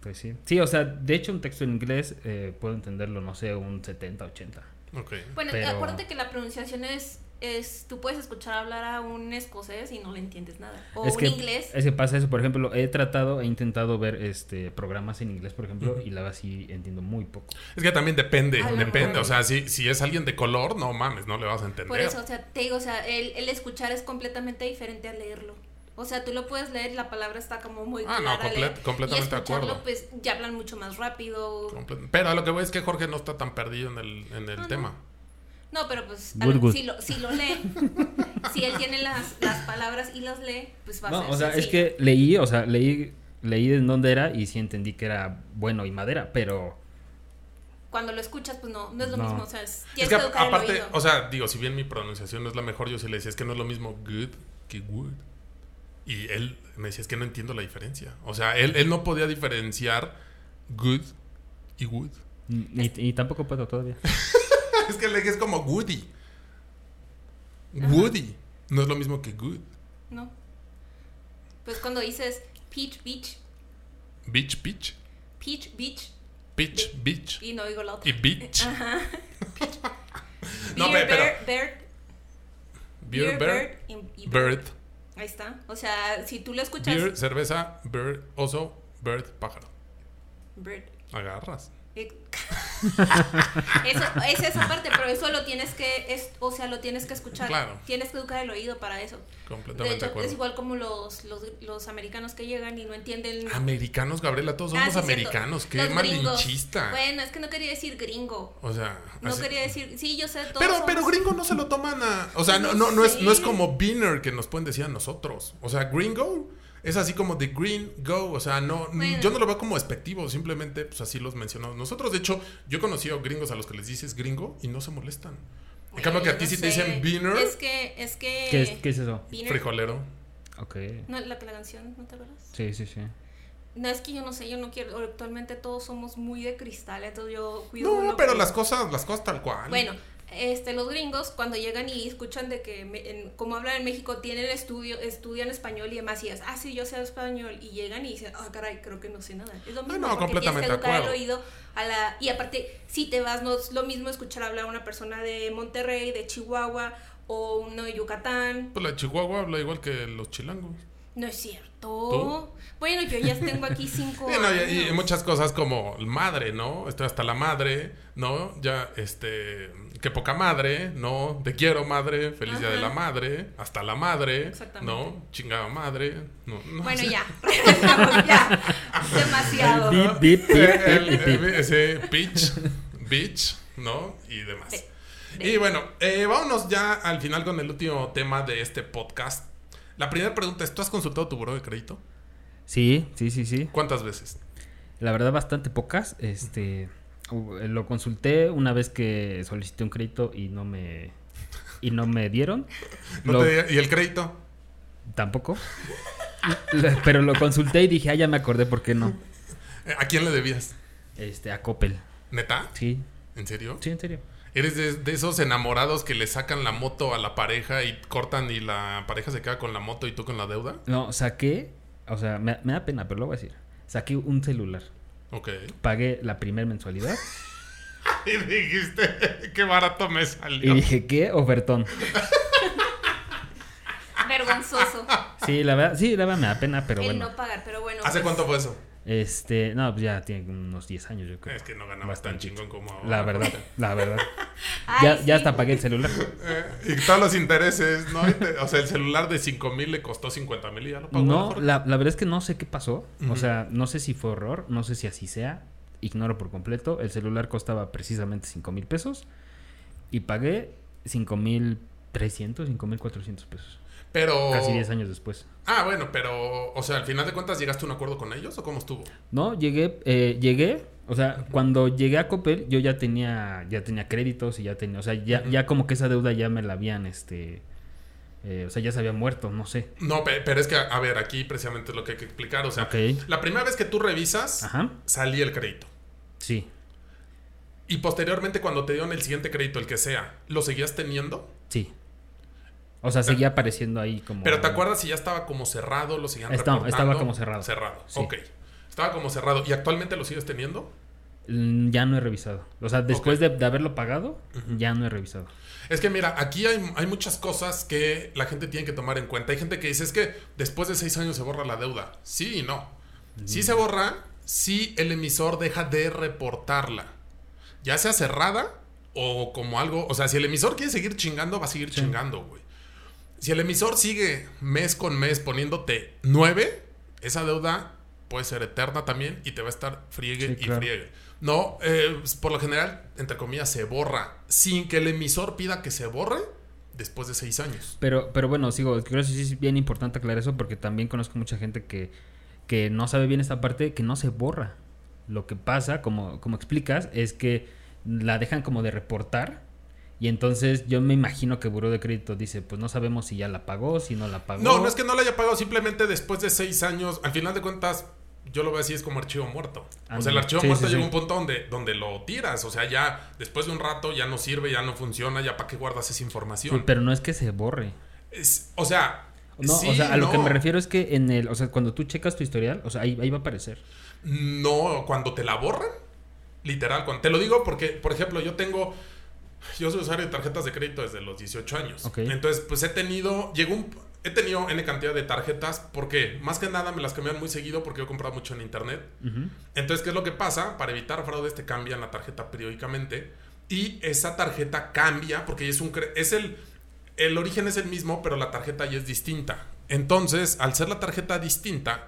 Pues sí. Sí, o sea, de hecho un texto en inglés eh, puedo entenderlo, no sé, un 70, 80. Ok. Bueno, Pero- acuérdate que la pronunciación es, es. Tú puedes escuchar hablar a un escocés y no le entiendes nada. O es un que, inglés. Es que pasa eso, por ejemplo, he tratado, he intentado ver este programas en inglés, por ejemplo, y la verdad sí entiendo muy poco. Es que también depende, A lo depende. O sea, si, si es alguien de color, no mames, no le vas a entender. Por eso, o sea, te digo, o sea, el, el escuchar es completamente diferente a leerlo. O sea, tú lo puedes leer, la palabra está como muy Ah, no, clara. a comple- leer, completamente y de acuerdo. pues ya hablan mucho más rápido. Comple- Pero a lo que voy es que Jorge no está tan perdido en el, en el No, no. tema. No, pero pues Good, good. Si, lo, si lo lee, *laughs* si él tiene las, las palabras y las lee, pues va a No, ser o sea, es que leí, o sea, leí, leí en dónde era y sí entendí que era bueno y madera, pero Cuando lo escuchas, pues no, no es lo No. mismo. O sea, es, que que educar el aparte, oído. o sea, digo, si bien mi pronunciación no es la mejor, yo sí le decía, es que no es lo mismo good que good. Y él me decía, es que no entiendo la diferencia. O sea, él, él no podía diferenciar good y wood. y, y tampoco puedo todavía. *laughs* es que le dije, es como Woody. Woody. No es lo mismo que good. No. Pues cuando dices Peach Beach, Beach, peach. Peach Beach, Peach, beach. y no digo la otra. Y beach. *laughs* Beer, No, pe- pero- bear, bird, Beer, bird. y Bird. Ahí está. O sea, si tú lo escuchas. Beer, cerveza, bird, oso, bird, pájaro. Bird. Agarras. Eh, *laughs* eso, es esa parte, pero eso lo tienes que, es, o sea, lo tienes que escuchar. Claro. Tienes que educar el oído para eso. Completamente de hecho, acuerdo. es igual como los, los, los americanos que llegan y no entienden. Americanos, Gabriela, todos Ah, somos sí, americanos. Qué Los gringos. malinchista. Bueno, es que no quería decir gringo. O sea, No así- quería decir, sí, yo sé todo. Pero, pero gringo no se lo toman a. O sea, no, no, no, es, no es como beaner que nos pueden decir a nosotros. O sea, gringo es así como de green go. O sea, no, Bueno. yo no lo veo como despectivo. Simplemente, pues así los mencionamos. Nosotros, de hecho, yo he conocido gringos a los que les dices gringo y no se molestan. En cambio, que a ti no sí te dicen beaner, Es que, es que. ¿Qué es, qué es eso? Beaner. frijolero. Ok. No, la, la canción, ¿no te acuerdas? Sí, sí, sí. No, es que yo no sé, yo no quiero. Actualmente todos somos muy de cristal, entonces yo cuido. No, pero que- las cosas, las cosas tal cual. Bueno, este, los gringos cuando llegan y escuchan de que, me- en- como hablan en México, tienen estudio, estudian español y demás, y es, ah, sí, yo sé español, y llegan y dicen, ah, caray, creo que no sé nada. Es lo mismo, no, porque completamente tienes que educar el oído a la... Y aparte, si te vas, no es lo mismo escuchar hablar a una persona de Monterrey, de Chihuahua, o uno de Yucatán. Pues la de Chihuahua habla igual que los chilangos. No es cierto. ¿Tú? Bueno, yo ya tengo aquí cinco *laughs* Sí, no, y, y años. muchas cosas como madre, ¿no? Estoy hasta la madre, ¿no? Ya, este, qué poca madre, ¿no? Te quiero madre, feliz día de la madre, hasta la madre, Exactamente. ¿no? Chingada madre, no, no Bueno, sé. ya. *laughs* ya. Demasiado. El- *laughs* ese pitch, bitch, ¿no? Y demás. Y bueno, eh, vámonos ya al final con el último tema de este podcast. La primera pregunta es, ¿tú has consultado tu buró de crédito? Sí, sí, sí, sí. ¿Cuántas veces? La verdad, bastante pocas. Este, lo consulté una vez que solicité un crédito y no me y no me dieron. *laughs* ¿No Lo- te- ¿Y el crédito? Tampoco. Pero lo consulté y dije, ah, ya me acordé por qué no. Eh, ¿A quién le debías? Este, a Coppel. ¿Neta? Sí, ¿En serio? sí, en serio. ¿Eres de, de esos enamorados que le sacan la moto a la pareja y cortan y la pareja se queda con la moto y tú con la deuda? No, saqué, o sea, me, me da pena, pero lo voy a decir. Saqué un celular. Ok. Pagué la primera mensualidad *laughs* Y dijiste, qué barato me y salió. dije, ¿qué? Ofertón. Vergonzoso. Sí, la verdad, sí, la verdad me da pena, pero el bueno. no pagar, pero bueno. ¿Hace pues, cuánto fue eso? Este, no, pues ya tiene unos 10 años, yo creo. Es que no ganabas tan chingón como ahora. La verdad, la verdad. *laughs* Ay, ya, sí. ya hasta pagué el celular. Eh, y todos los intereses, ¿no? O sea, el celular de 5 mil le costó 50 mil y ya lo pagó. No, la, la verdad es que no sé qué pasó. O sea, no sé si fue horror, no sé si así sea. Ignoro por completo. El celular costaba precisamente 5 mil pesos y pagué 5 mil 300, 5 mil 400 pesos. Pero. Casi 10 años después. Ah, bueno, pero. O sea, al final de cuentas, ¿llegaste a un acuerdo con ellos o cómo estuvo? No, llegué, eh, llegué, o sea, cuando llegué a Coppel yo ya tenía, ya tenía créditos y ya tenía, o sea, ya, ya como que esa deuda ya me la habían, este, eh, o sea, ya se había muerto, no sé. No, pe- pero es que, a ver, aquí precisamente es lo que hay que explicar. O sea, la primera vez que tú revisas, Ajá, salía el crédito. sí, Y posteriormente, cuando te dieron el siguiente crédito, el que sea, ¿lo seguías teniendo? sí. O sea, seguía apareciendo ahí como... Pero ¿te acuerdas si ya estaba como cerrado? ¿Lo seguían reportando? estaba como cerrado. Cerrado, Sí. ok. Estaba como cerrado. ¿Y actualmente lo sigues teniendo? Mm, Ya no he revisado. O sea, después de, de haberlo pagado, ya no he revisado. Es que mira, aquí hay, hay muchas cosas que la gente tiene que tomar en cuenta. Hay gente que dice, es que después de seis años se borra la deuda. Sí y no. Sí se borra si el emisor deja de reportarla. Ya sea cerrada o como algo... O sea, si el emisor quiere seguir chingando, va a seguir chingando, güey. Si el emisor sigue mes con mes poniéndote 9, esa deuda puede ser eterna también y te va a estar friegue Sí, y claro. friegue. No, eh, por lo general, entre comillas, se borra sin que el emisor pida que se borre después de seis años. Pero, pero bueno, sigo, creo que sí es bien importante aclarar eso porque también conozco mucha gente que, que no sabe bien esta parte, que no se borra. Lo que pasa, como, como explicas, es que la dejan como de reportar y entonces yo me imagino que Buró de Crédito dice, pues no sabemos si ya la pagó, si no la pagó. No, no es que no la haya pagado, simplemente después de seis años, al final de cuentas, yo lo veo así, es como archivo muerto. O sea, el archivo Sí, muerto sí, llega a sí. un punto donde, donde lo tiras. O sea, ya después de un rato ya no sirve, ya no funciona, ya para qué guardas esa información. Pero no es que se borre. Es- o sea, No, o sea, a lo que me refiero es que en el, o sea, cuando tú checas tu historial, o sea, ahí, ahí va a aparecer. No, cuando te la borran, literal, cuando, te lo digo porque, por ejemplo, yo tengo, yo soy usuario de tarjetas de crédito desde los 18 años. Entonces, pues he tenido, llegó un, he tenido N cantidad de tarjetas porque más que nada me las cambian muy seguido porque yo he comprado mucho en internet. Entonces, ¿qué es lo que pasa? Para evitar fraudes te cambian la tarjeta periódicamente y esa tarjeta cambia porque es un es el el origen es el mismo, pero la tarjeta ya es distinta. Entonces, al ser la tarjeta distinta,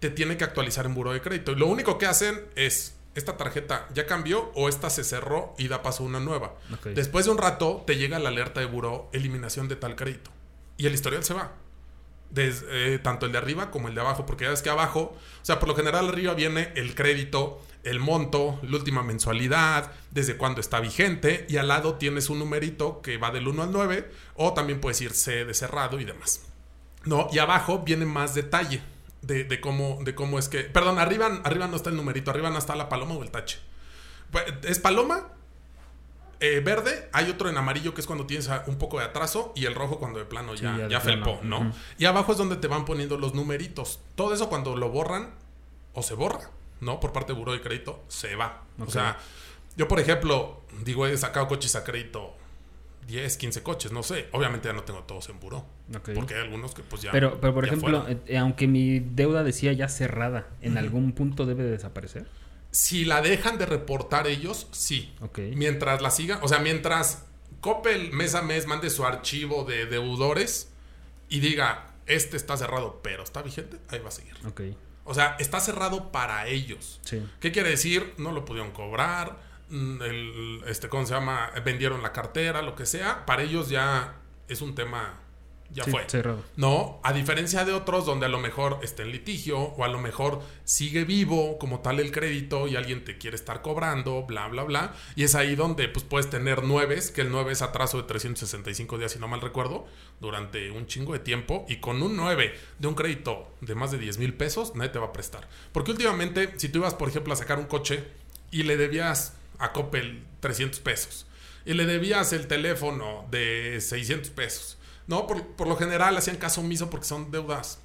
te tiene que actualizar en buro de crédito. Y lo único que hacen es esta tarjeta ya cambió o esta se cerró y da paso a una nueva. Después de un rato te llega la alerta de buro eliminación de tal crédito y el historial se va. Desde, eh, tanto el de arriba como el de abajo, porque ya ves que abajo, o sea, por lo general arriba viene el crédito, el monto, la última mensualidad, desde cuándo está vigente, y al lado tienes un numerito que va del 1 al 9, o también puedes ir C de cerrado y demás. No, y abajo viene más detalle de, cómo, de cómo es que. Perdón, arriba, arriba no está el numerito, arriba no está la paloma o el tache. Pues, es paloma, eh, verde, hay otro en amarillo que es cuando tienes un poco de atraso y el rojo cuando de plano ya, ya, felpó, ¿no? Y abajo es donde te van poniendo los numeritos. Todo eso cuando lo borran o se borra, ¿no? Por parte de Buró de Crédito, se va. O sea, yo por ejemplo, digo, he sacado coches a crédito 10, 15 coches, no sé. Obviamente ya no tengo todos en buró. Porque hay algunos que pues ya. Pero, pero por ejemplo, eh, aunque mi deuda decía ya cerrada, ¿en algún punto debe desaparecer? Si la dejan de reportar ellos, sí. Mientras la sigan, o sea, mientras Coppel mes a mes mande su archivo de deudores y diga, este está cerrado, pero está vigente, ahí va a seguir. O sea, está cerrado para ellos. ¿Qué quiere decir? No lo pudieron cobrar, el, este, ¿cómo se llama? Vendieron la cartera, lo que sea. Para ellos ya es un tema ya fue. No, a diferencia de otros donde a lo mejor está en litigio o a lo mejor sigue vivo como tal el crédito y alguien te quiere estar cobrando, bla, bla, bla. Y es ahí donde pues puedes tener nueves, que el 9 es atraso de 365 días, si no mal recuerdo, durante un chingo de tiempo. Y con un 9 de un crédito de más de 10 mil pesos, nadie te va a prestar. Porque últimamente, si tú ibas, por ejemplo, a sacar un coche y le debías a Coppel 300 pesos y le debías el teléfono de 600 pesos ¿no? Por, lo general hacían caso omiso porque son deudas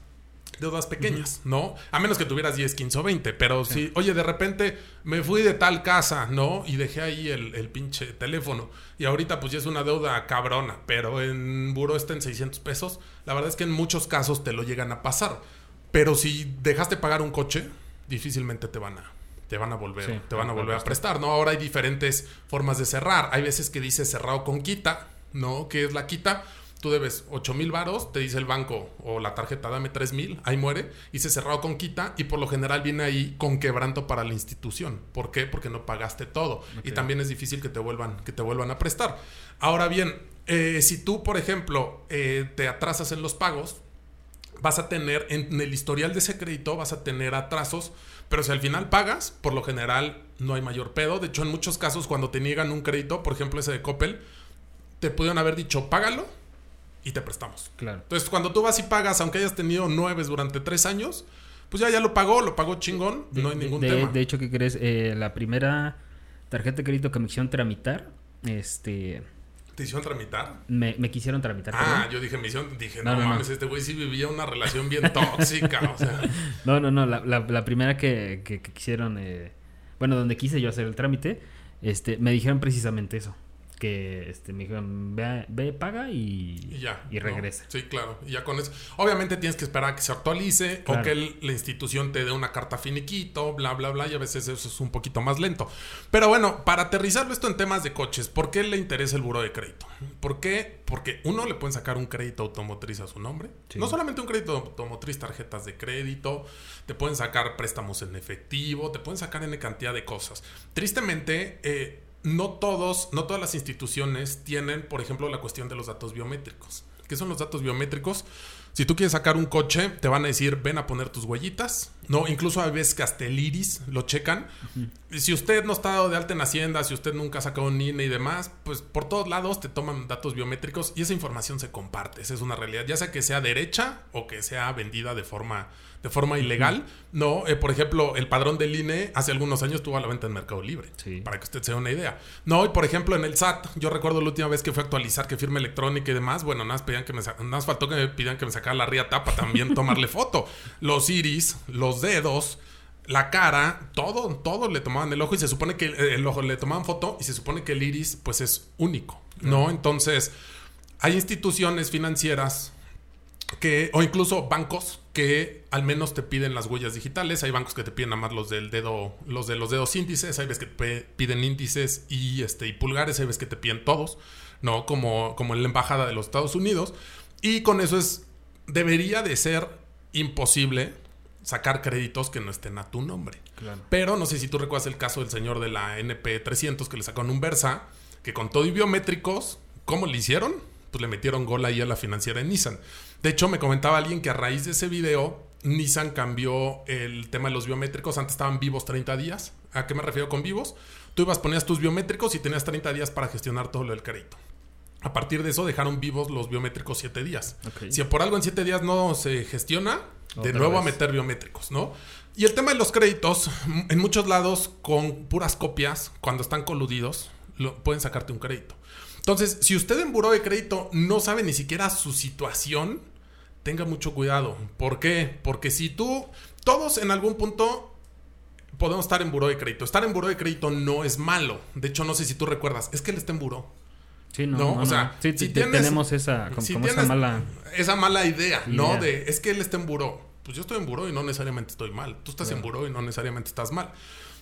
deudas pequeñas, ¿no? A menos que tuvieras 10, 15 o 20, pero si, oye, de repente me fui de tal casa, ¿no? Y dejé ahí el, el, pinche teléfono. Y ahorita pues ya es una deuda cabrona, pero en buro está en 600 pesos. La verdad es que en muchos casos te lo llegan a pasar. Pero si dejaste pagar un coche, difícilmente te van a, te van a volver, te van a volver a prestar, ¿no? Ahora hay diferentes formas de cerrar. Hay veces que dice cerrado con quita, ¿no? Que es la quita tú debes 8 mil varos, te dice el banco o la tarjeta, dame 3 mil, ahí muere, y se cerrado con quita y por lo general viene ahí con quebranto para la institución. ¿Por qué? Porque no pagaste todo. Y también es difícil que te vuelvan, que te vuelvan a prestar. Ahora bien, eh, si tú, por ejemplo, eh, te atrasas en los pagos, vas a tener en el historial de ese crédito, vas a tener atrasos, pero si al final pagas, por lo general no hay mayor pedo. De hecho, en muchos casos, cuando te niegan un crédito, por ejemplo ese de Coppel, te pudieron haber dicho, págalo y te prestamos. Claro. Entonces, cuando tú vas y pagas, aunque hayas tenido nueve durante tres años, pues ya, ya lo pagó, lo pagó chingón, no hay ningún tema. De hecho, ¿qué crees? Eh, la primera tarjeta de crédito que me quisieron tramitar, este... ¿Te hicieron tramitar? Me, quisieron tramitar. Ah, yo dije, me hicieron, dije, no, mames, este güey sí vivía una relación bien tóxica, o sea. *laughs* No, no, no, la, la, primera que, que, quisieron, eh, bueno, donde quise yo hacer el trámite, este, me dijeron precisamente eso que este, me dijeron, ve, ve paga y, ya, y regresa. Sí, claro. Y ya con eso. Obviamente tienes que esperar a que se actualice o que la institución te dé una carta finiquito, bla, bla, bla. Y a veces eso es un poquito más lento. Pero bueno, para aterrizarlo esto en temas de coches, ¿por qué le interesa el buro de crédito? ¿Por qué? Porque uno le pueden sacar un crédito automotriz a su nombre. No solamente un crédito automotriz, tarjetas de crédito, te pueden sacar préstamos en efectivo, te pueden sacar en cantidad de cosas. Tristemente, eh, no todos, no todas las instituciones tienen, por ejemplo, la cuestión de los datos biométricos. ¿Qué son los datos biométricos? Si tú quieres sacar un coche, te van a decir, ven a poner tus huellitas. No, incluso a veces que hasta el iris lo checan. Si usted no está dado de alta en Hacienda, si usted nunca ha sacado un INE y demás, pues por todos lados te toman datos biométricos y esa información se comparte. Esa es una realidad, ya sea que sea derecha o que sea vendida de forma de forma ilegal. No, eh, por ejemplo, el padrón del INE hace algunos años tuvo a la venta en Mercado Libre. Para que usted se dé una idea. No, y por ejemplo, en el SAT, yo recuerdo la última vez que fue a actualizar que firma electrónica y demás. Bueno, nada más, pedían que me nada faltó que me pidan que me sacara la ría tapa también, tomarle *laughs* foto. Los iris, los dedos la cara, todo, todo le tomaban el ojo y se supone que eh, el ojo le tomaban foto y se supone que el iris pues es único, ¿no? Entonces, hay instituciones financieras que, o incluso bancos que al menos te piden las huellas digitales. Hay bancos que te piden nada más los del dedo, los de los dedos índices, hay veces que te piden índices y este y pulgares, hay veces que te piden todos, ¿no? Como, como en la embajada de los Estados Unidos. Y con eso es. Debería de ser imposible sacar créditos que no estén a tu nombre. Pero no sé si tú recuerdas el caso del señor de la NP300 que le sacó en un Versa, que con todo y biométricos, ¿cómo le hicieron? Pues le metieron gol ahí a la financiera en Nissan. De hecho, me comentaba alguien que a raíz de ese video, Nissan cambió el tema de los biométricos. Antes estaban vivos 30 días. ¿A qué me refiero con vivos? Tú ibas, ponías tus biométricos y tenías 30 días para gestionar todo lo del crédito. A partir de eso dejaron vivos los biométricos 7 días. Si por algo en 7 días no se gestiona, de nuevo a meter biométricos, ¿no? Y el tema de los créditos, en muchos lados con puras copias, cuando están coludidos, lo, pueden sacarte un crédito. Entonces, si usted en buró de crédito no sabe ni siquiera su situación, tenga mucho cuidado. ¿Por qué? Porque si tú, todos en algún punto podemos estar en buró de crédito. Estar en buró de crédito no es malo. De hecho, no sé si tú recuerdas, es que él está en buró. Sí, no, o sea, si tenemos esa, como, esa mala... Esa mala idea, ¿no? De, es que él está en buró. Pues yo estoy en buró y no necesariamente estoy mal. Tú estás en buró y no necesariamente estás mal.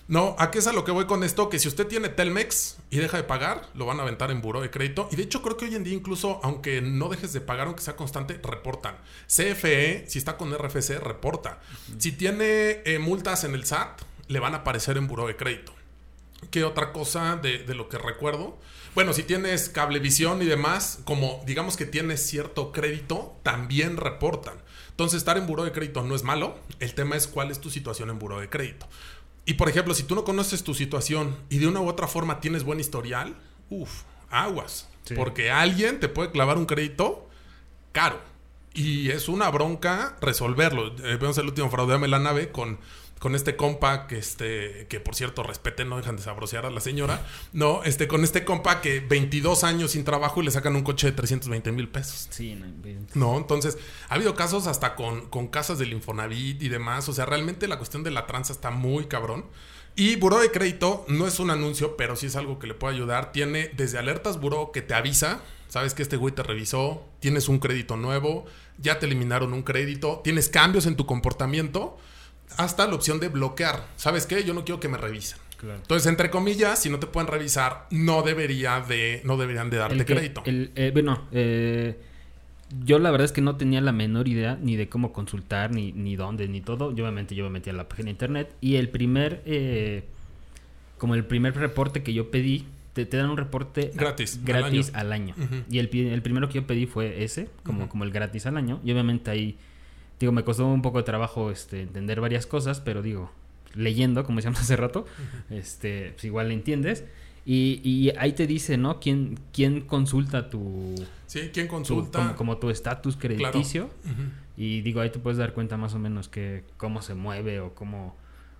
No, ¿a qué es a lo que voy con esto? Que si usted tiene Telmex y deja de pagar, lo van a aventar en buró de crédito. Y de hecho creo que hoy en día incluso, aunque no dejes de pagar, aunque sea constante, reportan. CFE, si está con RFC, reporta. Si tiene eh, multas en el SAT, le van a aparecer en buró de crédito. ¿Qué otra cosa de, de lo que recuerdo? Bueno, si tienes cablevisión y demás, como digamos que tienes cierto crédito, también reportan. Entonces, estar en buro de crédito no es malo. El tema es cuál es tu situación en buro de crédito. Y por ejemplo, si tú no conoces tu situación y de una u otra forma tienes buen historial, uff, aguas. Porque alguien te puede clavar un crédito caro. Y es una bronca resolverlo. Eh, vemos el último fraude de la nave con con este compa que este que por cierto respeten no dejan de sabrosear a la señora no este con este compa que 22 años sin trabajo y le sacan un coche de 320 mil pesos. Sí no, no entonces ha habido casos hasta con, con casas del Infonavit y demás. O sea realmente la cuestión de la tranza está muy cabrón. Y Buró de Crédito no es un anuncio, pero sí es algo que le puede ayudar. Tiene desde alertas Buró que te avisa, sabes que este güey te revisó, tienes un crédito nuevo, ya te eliminaron un crédito, tienes cambios en tu comportamiento hasta la opción de bloquear. ¿Sabes qué? Yo no quiero que me revisen. Entonces, entre comillas, si no te pueden revisar, no debería de, no deberían de darte crédito. Eh, bueno, eh, yo la verdad es que no tenía la menor idea ni de cómo consultar, ni, ni dónde, ni todo. Yo obviamente yo me metí a la página de internet y el primer, eh, como el primer reporte que yo pedí, te, dan un reporte gratis, gratis al año. Y el, el, primero que yo pedí fue ese, como, como el gratis al año. Y obviamente ahí Digo, me costó un poco de trabajo este, entender varias cosas, pero digo, leyendo, como decíamos hace rato, este, pues igual le entiendes. Y, y, ahí te dice, ¿no? ¿Quién, quién consulta tu... Sí, ¿quién consulta? como, tu estatus crediticio. Y digo, ahí te puedes dar cuenta más o menos que cómo se mueve o cómo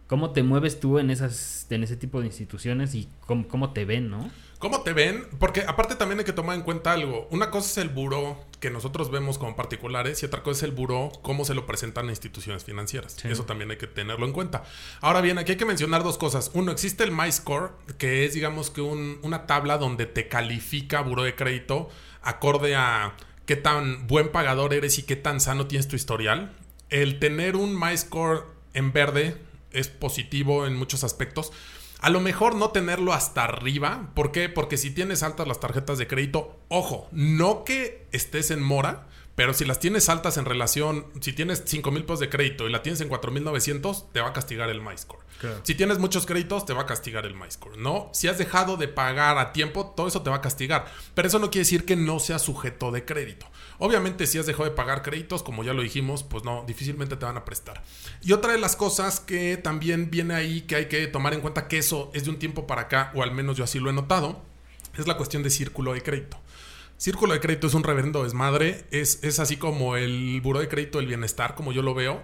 ¿Cómo te mueves tú en, esas, en ese tipo de instituciones y cómo, te ven, no? ¿Cómo te ven? Porque aparte también hay que tomar en cuenta algo. Una cosa es el buro que nosotros vemos como particulares y otra cosa es el buro cómo se lo presentan a instituciones financieras. Eso también hay que tenerlo en cuenta. Ahora bien, aquí hay que mencionar dos cosas. Uno, existe el MyScore, que es digamos que una tabla donde te califica buro de crédito acorde a qué tan buen pagador eres y qué tan sano tienes tu historial. El tener un MyScore en verde es positivo en muchos aspectos. A lo mejor no tenerlo hasta arriba. ¿Por qué? Porque si tienes altas las tarjetas de crédito, ojo, no que estés en mora, pero si las tienes altas en relación, si tienes 5 mil pesos de crédito y la tienes en 4.900, te va a castigar el MyScore. Si tienes muchos créditos, te va a castigar el MyScore, ¿no? Si has dejado de pagar a tiempo, todo eso te va a castigar. Pero eso no quiere decir que no sea sujeto de crédito. Obviamente, si has dejado de pagar créditos, como ya lo dijimos, pues no, difícilmente te van a prestar. Y otra de las cosas que también viene ahí, que hay que tomar en cuenta que eso es de un tiempo para acá, o al menos yo así lo he notado, es la cuestión de círculo de crédito. Círculo de crédito es un reverendo desmadre, es, es así como el buro de crédito del bienestar, como yo lo veo.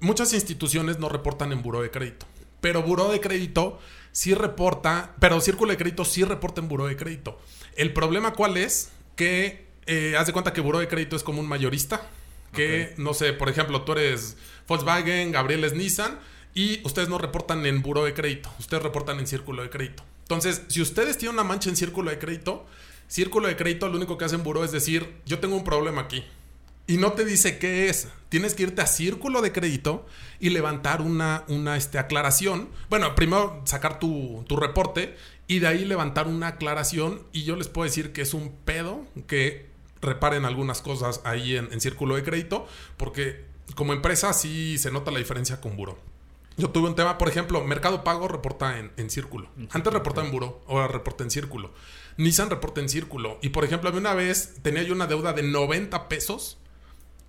Muchas instituciones no reportan en buro de crédito, pero buro de crédito sí reporta, pero círculo de crédito sí reporta en buro de crédito. El problema cuál es que eh, haz de cuenta que buro de crédito es como un mayorista, que no sé, por ejemplo, tú eres Volkswagen, Gabriel es Nissan y ustedes no reportan en buro de crédito, ustedes reportan en círculo de crédito. Entonces, si ustedes tienen una mancha en círculo de crédito, Círculo de crédito lo único que hace en buró es decir, yo tengo un problema aquí. y no te dice qué es. Tienes que irte a círculo de crédito y levantar una, una este, aclaración. Bueno, primero sacar tu, tu reporte y de ahí levantar una aclaración. Y yo les puedo decir que es un pedo que reparen algunas cosas ahí en, en círculo de crédito, porque como empresa sí se nota la diferencia con Buro. Yo tuve un tema, por ejemplo, Mercado Pago reporta en, en círculo. Antes reportaba en Buro, ahora reporta en círculo. Nissan reporta en círculo. Y por ejemplo, a mí una vez tenía yo una deuda de 90 pesos,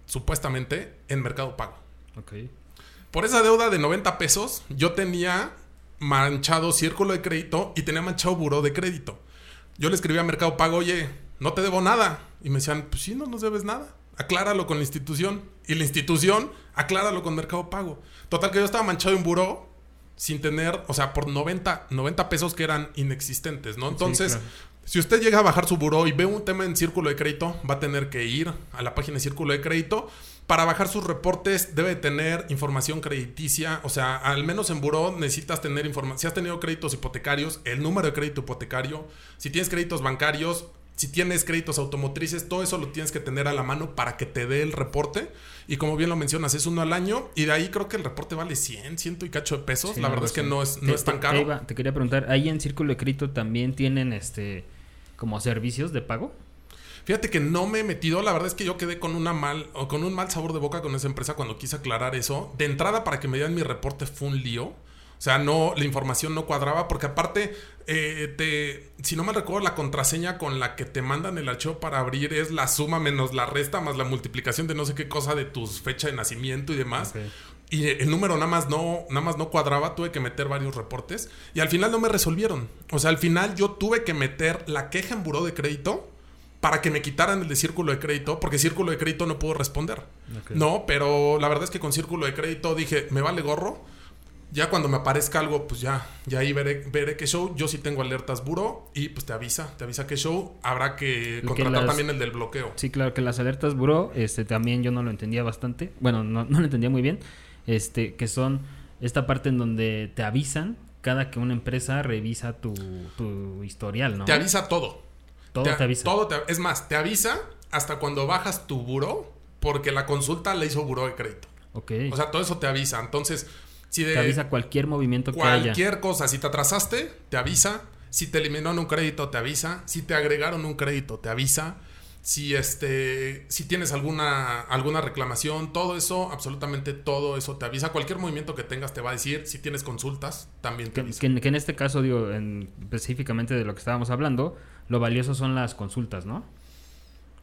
supuestamente, en Mercado Pago. Ok. Por esa deuda de 90 pesos, yo tenía manchado círculo de crédito y tenía manchado buró de crédito. Yo le escribí a Mercado Pago, oye, no te debo nada. Y me decían, pues sí, no nos debes nada. Acláralo con la institución. Y la institución, acláralo con Mercado Pago. Total que yo estaba manchado en buró sin tener, o sea, por 90, 90 pesos que eran inexistentes, ¿no? Entonces, claro. si usted llega a bajar su buró y ve un tema en círculo de crédito, va a tener que ir a la página de círculo de crédito. Para bajar sus reportes debe tener información crediticia, o sea, al menos en buró necesitas tener información. Si has tenido créditos hipotecarios, el número de crédito hipotecario, si tienes créditos bancarios, si tienes créditos automotrices, todo eso lo tienes que tener a la mano para que te dé el reporte. Y como bien lo mencionas, es uno al año. Y de ahí creo que el reporte vale 100, 100 y cacho de pesos. Sí, la verdad es que no es, no es tan caro. te iba- te quería preguntar, ahí en Círculo de Crédito también tienen este como servicios de pago. Fíjate que no me he metido, la verdad es que yo quedé con una mal o con un mal sabor de boca con esa empresa cuando quise aclarar eso. De entrada para que me dieran mi reporte fue un lío. O sea, no, la información no cuadraba porque aparte, eh, te, si no me recuerdo, la contraseña con la que te mandan el archivo para abrir es la suma menos la resta más la multiplicación de no sé qué cosa de tus fecha de nacimiento y demás. Y el número nada más no, nada más no cuadraba, tuve que meter varios reportes y al final no me resolvieron. O sea, al final yo tuve que meter la queja en buró de crédito para que me quitaran el de círculo de crédito, porque círculo de crédito no puedo responder. No, pero la verdad es que con círculo de crédito dije, me vale gorro. Ya cuando me aparezca algo, pues ya, ya ahí veré, veré qué show. Yo sí tengo alertas buró y pues te avisa, te avisa qué show. Habrá que que contratar las- también el del bloqueo. Sí, claro que las alertas buró, este también yo no lo entendía bastante. Bueno, no, no lo entendía muy bien. Este, que son esta parte en donde te avisan cada que una empresa revisa tu, tu historial, ¿no? Te avisa todo. Todo te, avisa. Todo te- es más, te avisa hasta cuando bajas tu buró, porque la consulta la hizo buró de crédito. Ok. O sea, todo eso te avisa. Entonces, si de te avisa cualquier movimiento que haya. cualquier cosa, si te atrasaste, te avisa. Si te eliminaron un crédito, te avisa. Si te agregaron un crédito, te avisa. Si este, si tienes alguna, alguna reclamación, todo eso, absolutamente todo eso te avisa. Cualquier movimiento que tengas te va a decir. Si tienes consultas, también te Que, avisa. que en, que en este caso, digo, en- específicamente de lo que estábamos hablando, lo valioso son las consultas, ¿no?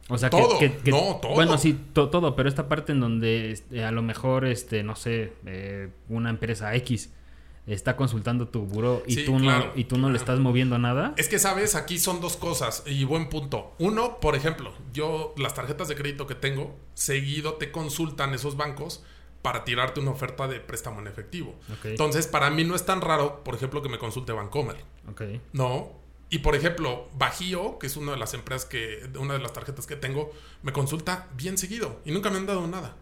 O sea, que- Todo, que, que- no, todo. Bueno, sí, to- todo, pero esta parte en donde este, a lo mejor, este, no sé, eh, una empresa X está consultando tu buró y Sí, tú claro. no y tú no le estás moviendo nada. Es que sabes, aquí son dos cosas y buen punto. Uno, por ejemplo, yo las tarjetas de crédito que tengo, seguido te consultan esos bancos para tirarte una oferta de préstamo en efectivo. Entonces, para mí no es tan raro, por ejemplo, que me consulte Bancomer. Ok. No. Y por ejemplo, Bajío, que es una de las empresas que, una de las tarjetas que tengo, me consulta bien seguido y nunca me han dado nada.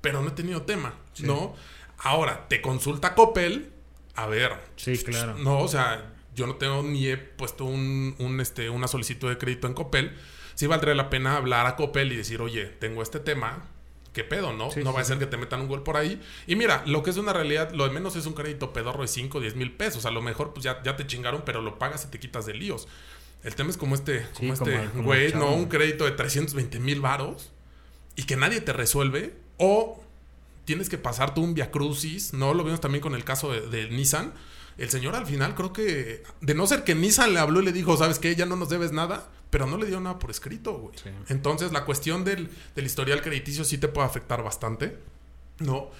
Pero no he tenido tema, ¿no? Ahora, te consulta Coppel, a ver. Sí, claro. No, o sea, yo no tengo ni he puesto un, un, este, una solicitud de crédito en Coppel. Sí valdría la pena hablar a Coppel y decir, oye, tengo este tema, ¿qué pedo, no? Sí, no sí, va a ser que te metan un gol por ahí. Y mira, lo que es una realidad, lo de menos es un crédito pedorro de 5 o 10 mil pesos. A lo mejor pues ya, ya te chingaron, pero lo pagas y te quitas de líos. El tema es como este, como este como güey, no, un crédito de 320 mil varos y que nadie te resuelve. O tienes que pasar tú un via crucis, ¿no? Lo vimos también con el caso de, de Nissan. El señor al final creo que, de no ser que Nissan le habló y le dijo, ¿sabes qué? Ya no nos debes nada, pero no le dio nada por escrito, güey. Sí. Entonces la cuestión del, del historial crediticio sí te puede afectar bastante, ¿no?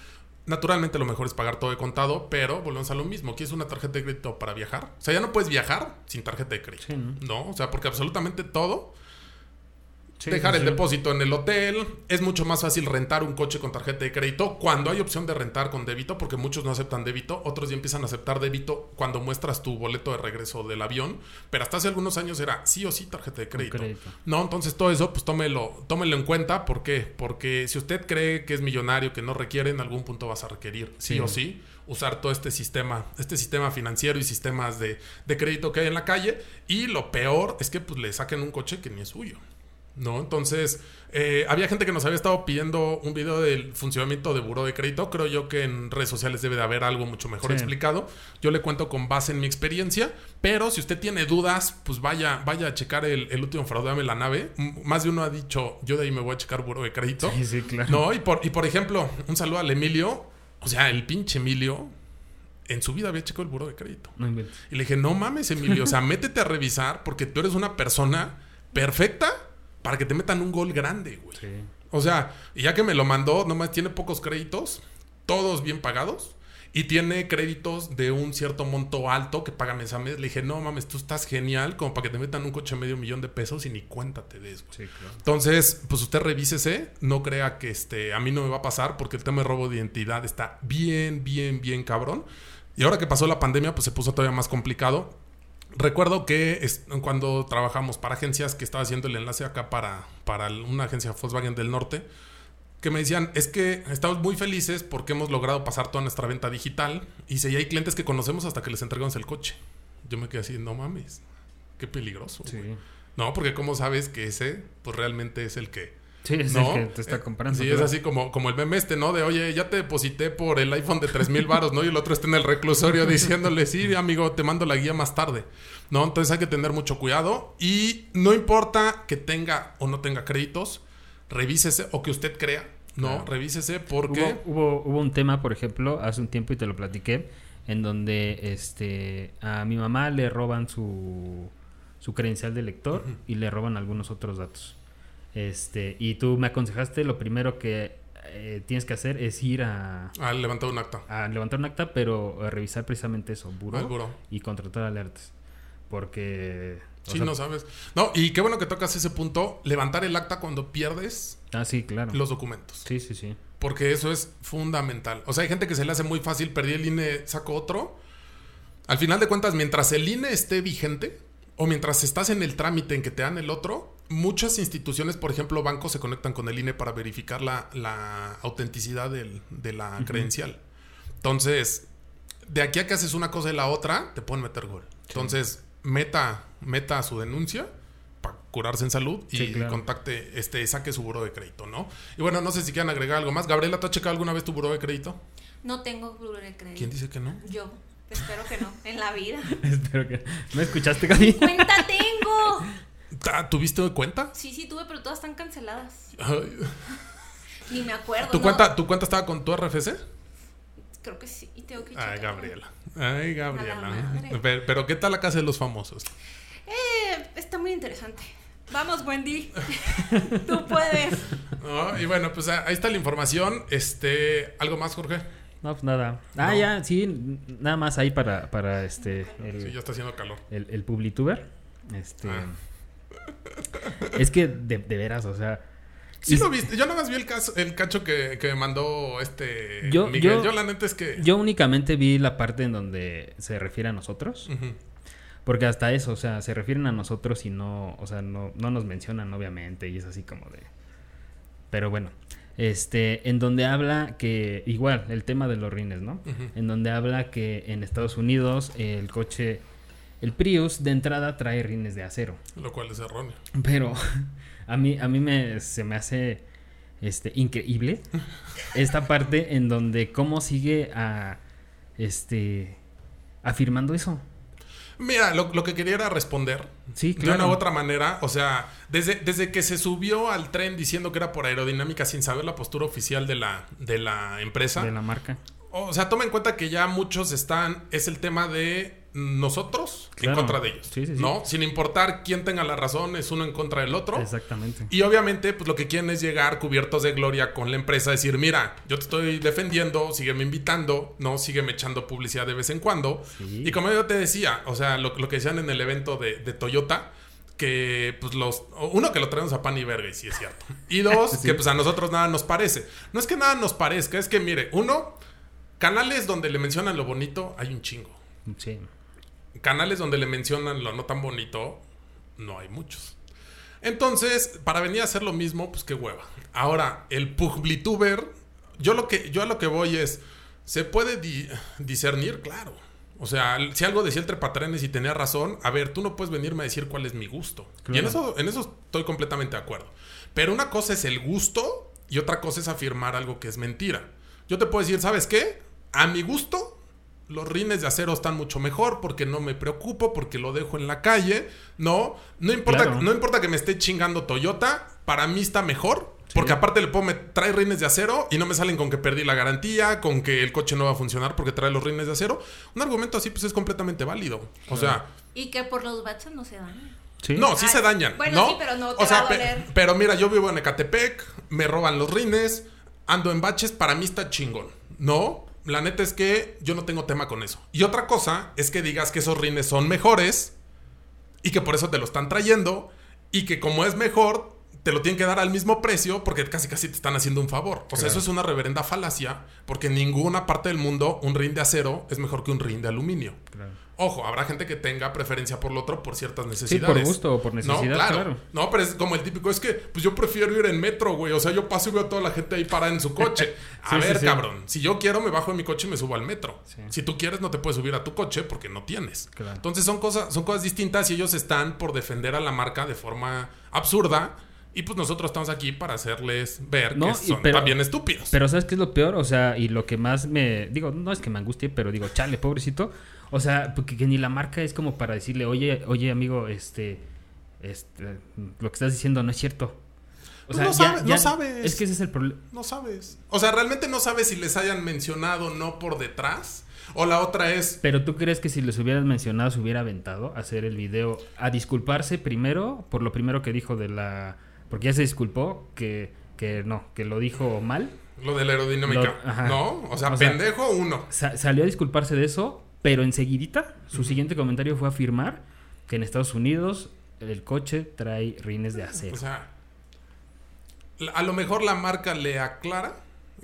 Naturalmente lo mejor es pagar todo de contado, pero volvemos a lo mismo. ¿Quieres una tarjeta de crédito para viajar? O sea, ya no puedes viajar sin tarjeta de crédito. Sí, ¿no? ¿no? O sea, porque absolutamente todo Sí, dejar sí, el depósito en el hotel. Es mucho más fácil rentar un coche con tarjeta de crédito cuando hay opción de rentar con débito, porque muchos no aceptan débito, otros ya empiezan a aceptar débito cuando muestras tu boleto de regreso del avión, pero hasta hace algunos años era sí o sí tarjeta de crédito. crédito. No, entonces todo eso, pues tómelo, tómelo en cuenta. ¿Por qué? Porque si usted cree que es millonario, que no requiere, en algún punto vas a requerir, sí, Sí. o sí, usar todo este sistema, este sistema financiero y sistemas de, de crédito que hay en la calle. Y lo peor es que pues le saquen un coche que ni es suyo. ¿No? Entonces, eh, había gente que nos había estado pidiendo un video del funcionamiento de buro de crédito. Creo yo que en redes sociales debe de haber algo mucho mejor Sí. explicado. Yo le cuento con base en mi experiencia, pero si usted tiene dudas, pues vaya, vaya a checar el, el último fraudeame la nave. M- Más de uno ha dicho, yo de ahí me voy a checar buro de crédito. Sí, sí, claro. No, y por, y por ejemplo, un saludo al Emilio. O sea, el pinche Emilio en su vida había checado el buro de crédito. No. Y le dije, no mames, Emilio, o sea, *laughs* métete a revisar porque tú eres una persona perfecta para que te metan un gol grande, güey. Sí. O sea, ya que me lo mandó, nomás tiene pocos créditos, todos bien pagados, y tiene créditos de un cierto monto alto que paga mes a mes. Le dije, no mames, tú estás genial como para que te metan un coche medio millón de pesos y ni cuenta te des, güey. Sí, claro. Entonces, pues usted revísese, no crea que este, a mí no me va a pasar porque el tema de robo de identidad está bien, bien, bien cabrón. Y ahora que pasó la pandemia, pues se puso todavía más complicado. Recuerdo que es- cuando trabajamos para agencias, que estaba haciendo el enlace acá para, para una agencia Volkswagen del Norte, que me decían, es que estamos muy felices porque hemos logrado pasar toda nuestra venta digital y si hay clientes que conocemos hasta que les entregamos el coche. Yo me quedé así, no mames, qué peligroso. Sí. güey". No, porque como sabes que ese, pues realmente es el que... Sí, es ¿no? el que te está comprando. Sí, es así como, como el meme este, ¿no? De, oye, ya te deposité por el iPhone de 3 mil baros, ¿no? Y el otro está en el reclusorio *laughs* diciéndole, sí, amigo, te mando la guía más tarde, ¿no? Entonces hay que tener mucho cuidado y no importa que tenga o no tenga créditos, revísese o que usted crea, ¿no? Claro. Revísese porque... Hubo, hubo, hubo un tema, por ejemplo, hace un tiempo y te lo platiqué, en donde este a mi mamá le roban su, su credencial de lector y le roban algunos otros datos. Este, y tú me aconsejaste lo primero que eh, tienes que hacer es ir a, Ah, levantó un acta. a levantar un acta, pero a revisar precisamente eso, buró, Al buró. y contratar alertas. Porque... Sí, sea, no sabes. No, y qué bueno que tocas ese punto, levantar el acta cuando pierdes Ah, sí, claro. los documentos. Sí, sí, sí. Porque eso es fundamental. O sea, hay gente que se le hace muy fácil, perdí el INE, saco otro. Al final de cuentas, mientras el INE esté vigente, o mientras estás en el trámite en que te dan el otro, muchas instituciones, por ejemplo, bancos, se conectan con el INE para verificar la, la autenticidad del- de la credencial. Entonces, de aquí a que haces una cosa y la otra, te pueden meter gol. Entonces, meta, meta su denuncia para curarse en salud y Sí, claro. contacte, este, saque su buro de crédito, ¿no? Y bueno, no sé si quieren agregar algo más. Gabriela, ¿tú has checado alguna vez tu buro de crédito? No tengo buro de crédito. ¿Quién dice que no? Yo. Espero que no, en la vida. *laughs* Espero que... ¿Me escuchaste, Gaby? ¡Cuenta tengo! *laughs* Ah, ¿Tuviste cuenta? Sí, sí tuve, pero todas están canceladas. Ay, *laughs* Ni me acuerdo. ¿Tu, ¿no? cuenta, ¿Tu cuenta estaba con tu RFC? Creo que sí, y tengo que Ay. Gabriela. Ay, Gabriela. Pero, pero ¿qué tal la casa de los famosos? Eh, está muy interesante. Vamos, Wendy. *laughs* Tú puedes. *laughs* No, y bueno, pues ahí está la información. Este, ¿algo más, Jorge? No, pues nada. Ah, No. ya, sí, nada más ahí para, para este el, Sí, ya está haciendo calor. el, el Publituber. Este Ah. Es que de, de veras, o sea, Sí y- lo viste. Yo nada más vi el, caso, el cacho que, que me mandó este Yo- Miguel. Yo, yo- la neta es que... yo únicamente vi la parte en donde se refiere a nosotros, porque hasta eso, o sea, se refieren a nosotros y no, o sea, no, no nos mencionan obviamente y es así como de pero bueno, este, en donde habla que, igual, el tema de los rines, ¿no? En donde habla que en Estados Unidos el coche, el Prius de entrada trae rines de acero. Lo cual es erróneo. Pero *laughs* a mí, a mí me, se me hace este, increíble *laughs* esta parte en donde cómo sigue a, este, afirmando eso. Mira, lo, lo que quería era responder. Sí, De una claro. u otra manera. O sea, desde, desde que se subió al tren diciendo que era por aerodinámica sin saber la postura oficial de la, de la empresa. De la marca. O sea, toma en cuenta que ya muchos están. Es el tema de nosotros en contra de ellos. Sí, sí, sí. ¿No? Sin importar quién tenga la razón, es uno en contra del otro. Exactamente. Y obviamente, pues lo que quieren es llegar cubiertos de gloria con la empresa, decir, mira, yo te estoy defendiendo, sígueme invitando, ¿no? Sígueme echando publicidad de vez en cuando. Y como yo te decía, o sea, lo, lo que decían en el evento de, de Toyota, que pues los... Uno, que lo traemos a pan y verga, y sí es cierto. Y dos, *laughs* Sí. que pues a nosotros nada nos parece. No es que nada nos parezca, es que mire, uno, canales donde le mencionan lo bonito, hay un chingo. Sí. Canales donde le mencionan lo no tan bonito, no hay muchos. Entonces, para venir a hacer lo mismo, pues qué hueva. Ahora, el Publituber, yo lo que yo a lo que voy es, ¿se puede di- discernir? Claro. O sea, si algo decía el trepatrenes y tenía razón, a ver, tú no puedes venirme a decir cuál es mi gusto. Y en eso, en eso estoy completamente de acuerdo. Pero una cosa es el gusto y otra cosa es afirmar algo que es mentira. Yo te puedo decir, ¿sabes qué? A mi gusto, los rines de acero están mucho mejor porque no me preocupo, porque lo dejo en la calle. No, no importa, Claro. no importa que me esté chingando Toyota, para mí está mejor. Porque aparte le puedo trae rines de acero y no me salen con que perdí la garantía, con que el coche no va a funcionar porque trae los rines de acero. Un argumento así pues es completamente válido. O sea, Y que por los baches no se dan. no, sí Ah, se dañan. bueno, ¿no? sí, pero no te o sea, va a pe- doler. pero mira, yo vivo en Ecatepec, me roban los rines, ando en baches, para mí está chingón. No, la neta es que yo no tengo tema con eso. Y otra cosa es que digas que esos rines son mejores y que por eso te lo están trayendo y que como es mejor te lo tienen que dar al mismo precio porque casi casi te están haciendo un favor. O sea, Claro. eso es una reverenda falacia porque en ninguna parte del mundo un rin de acero es mejor que un rin de aluminio. Ojo, habrá gente que tenga preferencia por lo otro por ciertas necesidades. gusto o por necesidad, No, claro. claro. No, pero es como el típico, es que pues yo prefiero ir en metro, güey. O sea, yo paso y veo a toda la gente ahí parada en su coche. *laughs* A Sí, sí, ver, sí. cabrón, si yo quiero me bajo de mi coche y me subo al metro. Si tú quieres no te puedes subir a tu coche porque no tienes. Claro. Entonces son cosas, son cosas distintas y ellos están por defender a la marca de forma absurda. Y pues nosotros estamos aquí para hacerles ver No, que son pero- también estúpidos. Pero ¿sabes qué es lo peor? O sea, y lo que más me... Digo, no es que me angustie, pero digo, chale, pobrecito. O sea, porque que ni la marca es como para decirle, oye, oye, amigo, este... este lo que estás diciendo no es cierto. O Pues no sabe- no sabes. Es que ese es el problema. No sabes. O sea, realmente no sabes si les hayan mencionado no por detrás. O la otra es, Pero tú crees que si les hubieras mencionado se hubiera aventado a hacer el video a disculparse primero por lo primero que dijo de la... Porque ya se disculpó que, que no, que lo dijo mal. Lo de la aerodinámica. Lo-. ¿No? O sea, O sea, pendejo uno. Sa- salió a disculparse de eso, pero enseguidita su siguiente comentario fue afirmar que en Estados Unidos el coche trae rines de acero. O sea, a lo mejor la marca le aclara.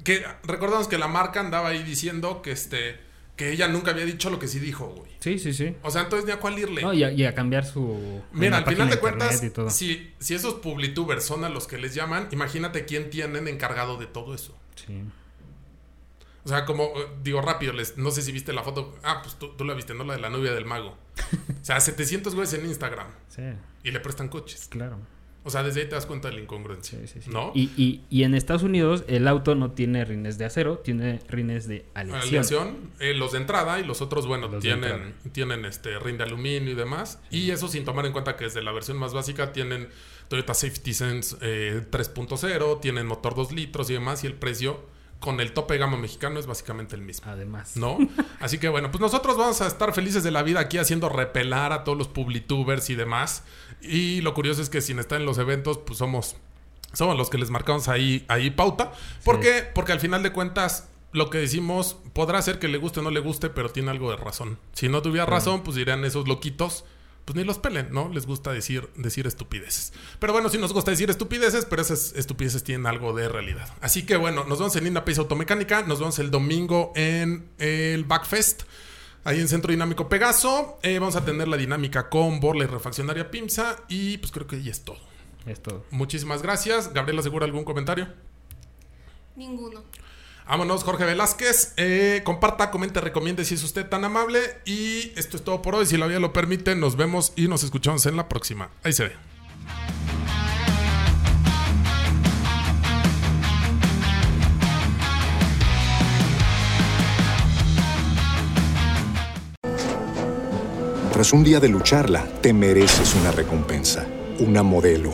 Que recordamos que la marca andaba ahí diciendo que este. Que ella nunca había dicho lo que sí dijo, güey. sí, sí, sí. O sea, entonces ni a cuál irle. No, y, a, y a cambiar su... Mira, al final de cuentas, si, si esos publitubers son a los que les llaman, imagínate quién tienen encargado de todo eso. Sí. O sea, como, eh, digo rápido, les, no sé si viste la foto. Ah, pues tú, tú la viste, ¿no? La de la novia del mago. O sea, *laughs* 700 güeyes en Instagram. Sí, Y le prestan coches. claro. O sea, desde ahí te das cuenta de la incongruencia. Sí, sí, sí. ¿No? Y, y, y en Estados Unidos el auto no tiene rines de acero, tiene rines de aleación. Aleación, eh, los de entrada y los otros, bueno, Los tienen, tienen este rin de aluminio y demás. Y eso sin tomar en cuenta que desde la versión más básica tienen Toyota Safety Sense eh, 3.0, tienen motor 2 litros y demás. Y el precio con el tope de gama mexicano es básicamente el mismo. Además. ¿No? *laughs* Así que bueno, pues nosotros vamos a estar felices de la vida aquí haciendo repelar a todos los publitubers y demás. Y lo curioso es que sin estar en los eventos, pues somos, somos los que les marcamos ahí, ahí pauta. ¿Por qué? Porque al final de cuentas, lo que decimos podrá ser que le guste o no le guste, pero tiene algo de razón. Si no tuviera razón, pues dirían esos loquitos. Pues ni los pelen, ¿no? Les gusta decir, decir estupideces. Pero bueno, sí nos gusta decir estupideces, pero esas estupideces tienen algo de realidad. Así que bueno, nos vemos en Linda Pace Automecánica, nos vemos el domingo en el Backfest. Ahí en Centro Dinámico Pegaso. Eh, vamos a tener la dinámica con Borla y Refaccionaria Pimsa. Y pues creo que ahí es todo. Es todo. Muchísimas gracias. Gabriela, ¿segura algún comentario? Ninguno. Vámonos, Jorge Velázquez. Eh, comparta, comente, recomiende si es usted tan amable. Y esto es todo por hoy. Si la vida lo permite, nos vemos y nos escuchamos en la próxima. Ahí se ve. Tras un día de lucharla, te mereces una recompensa, una modelo,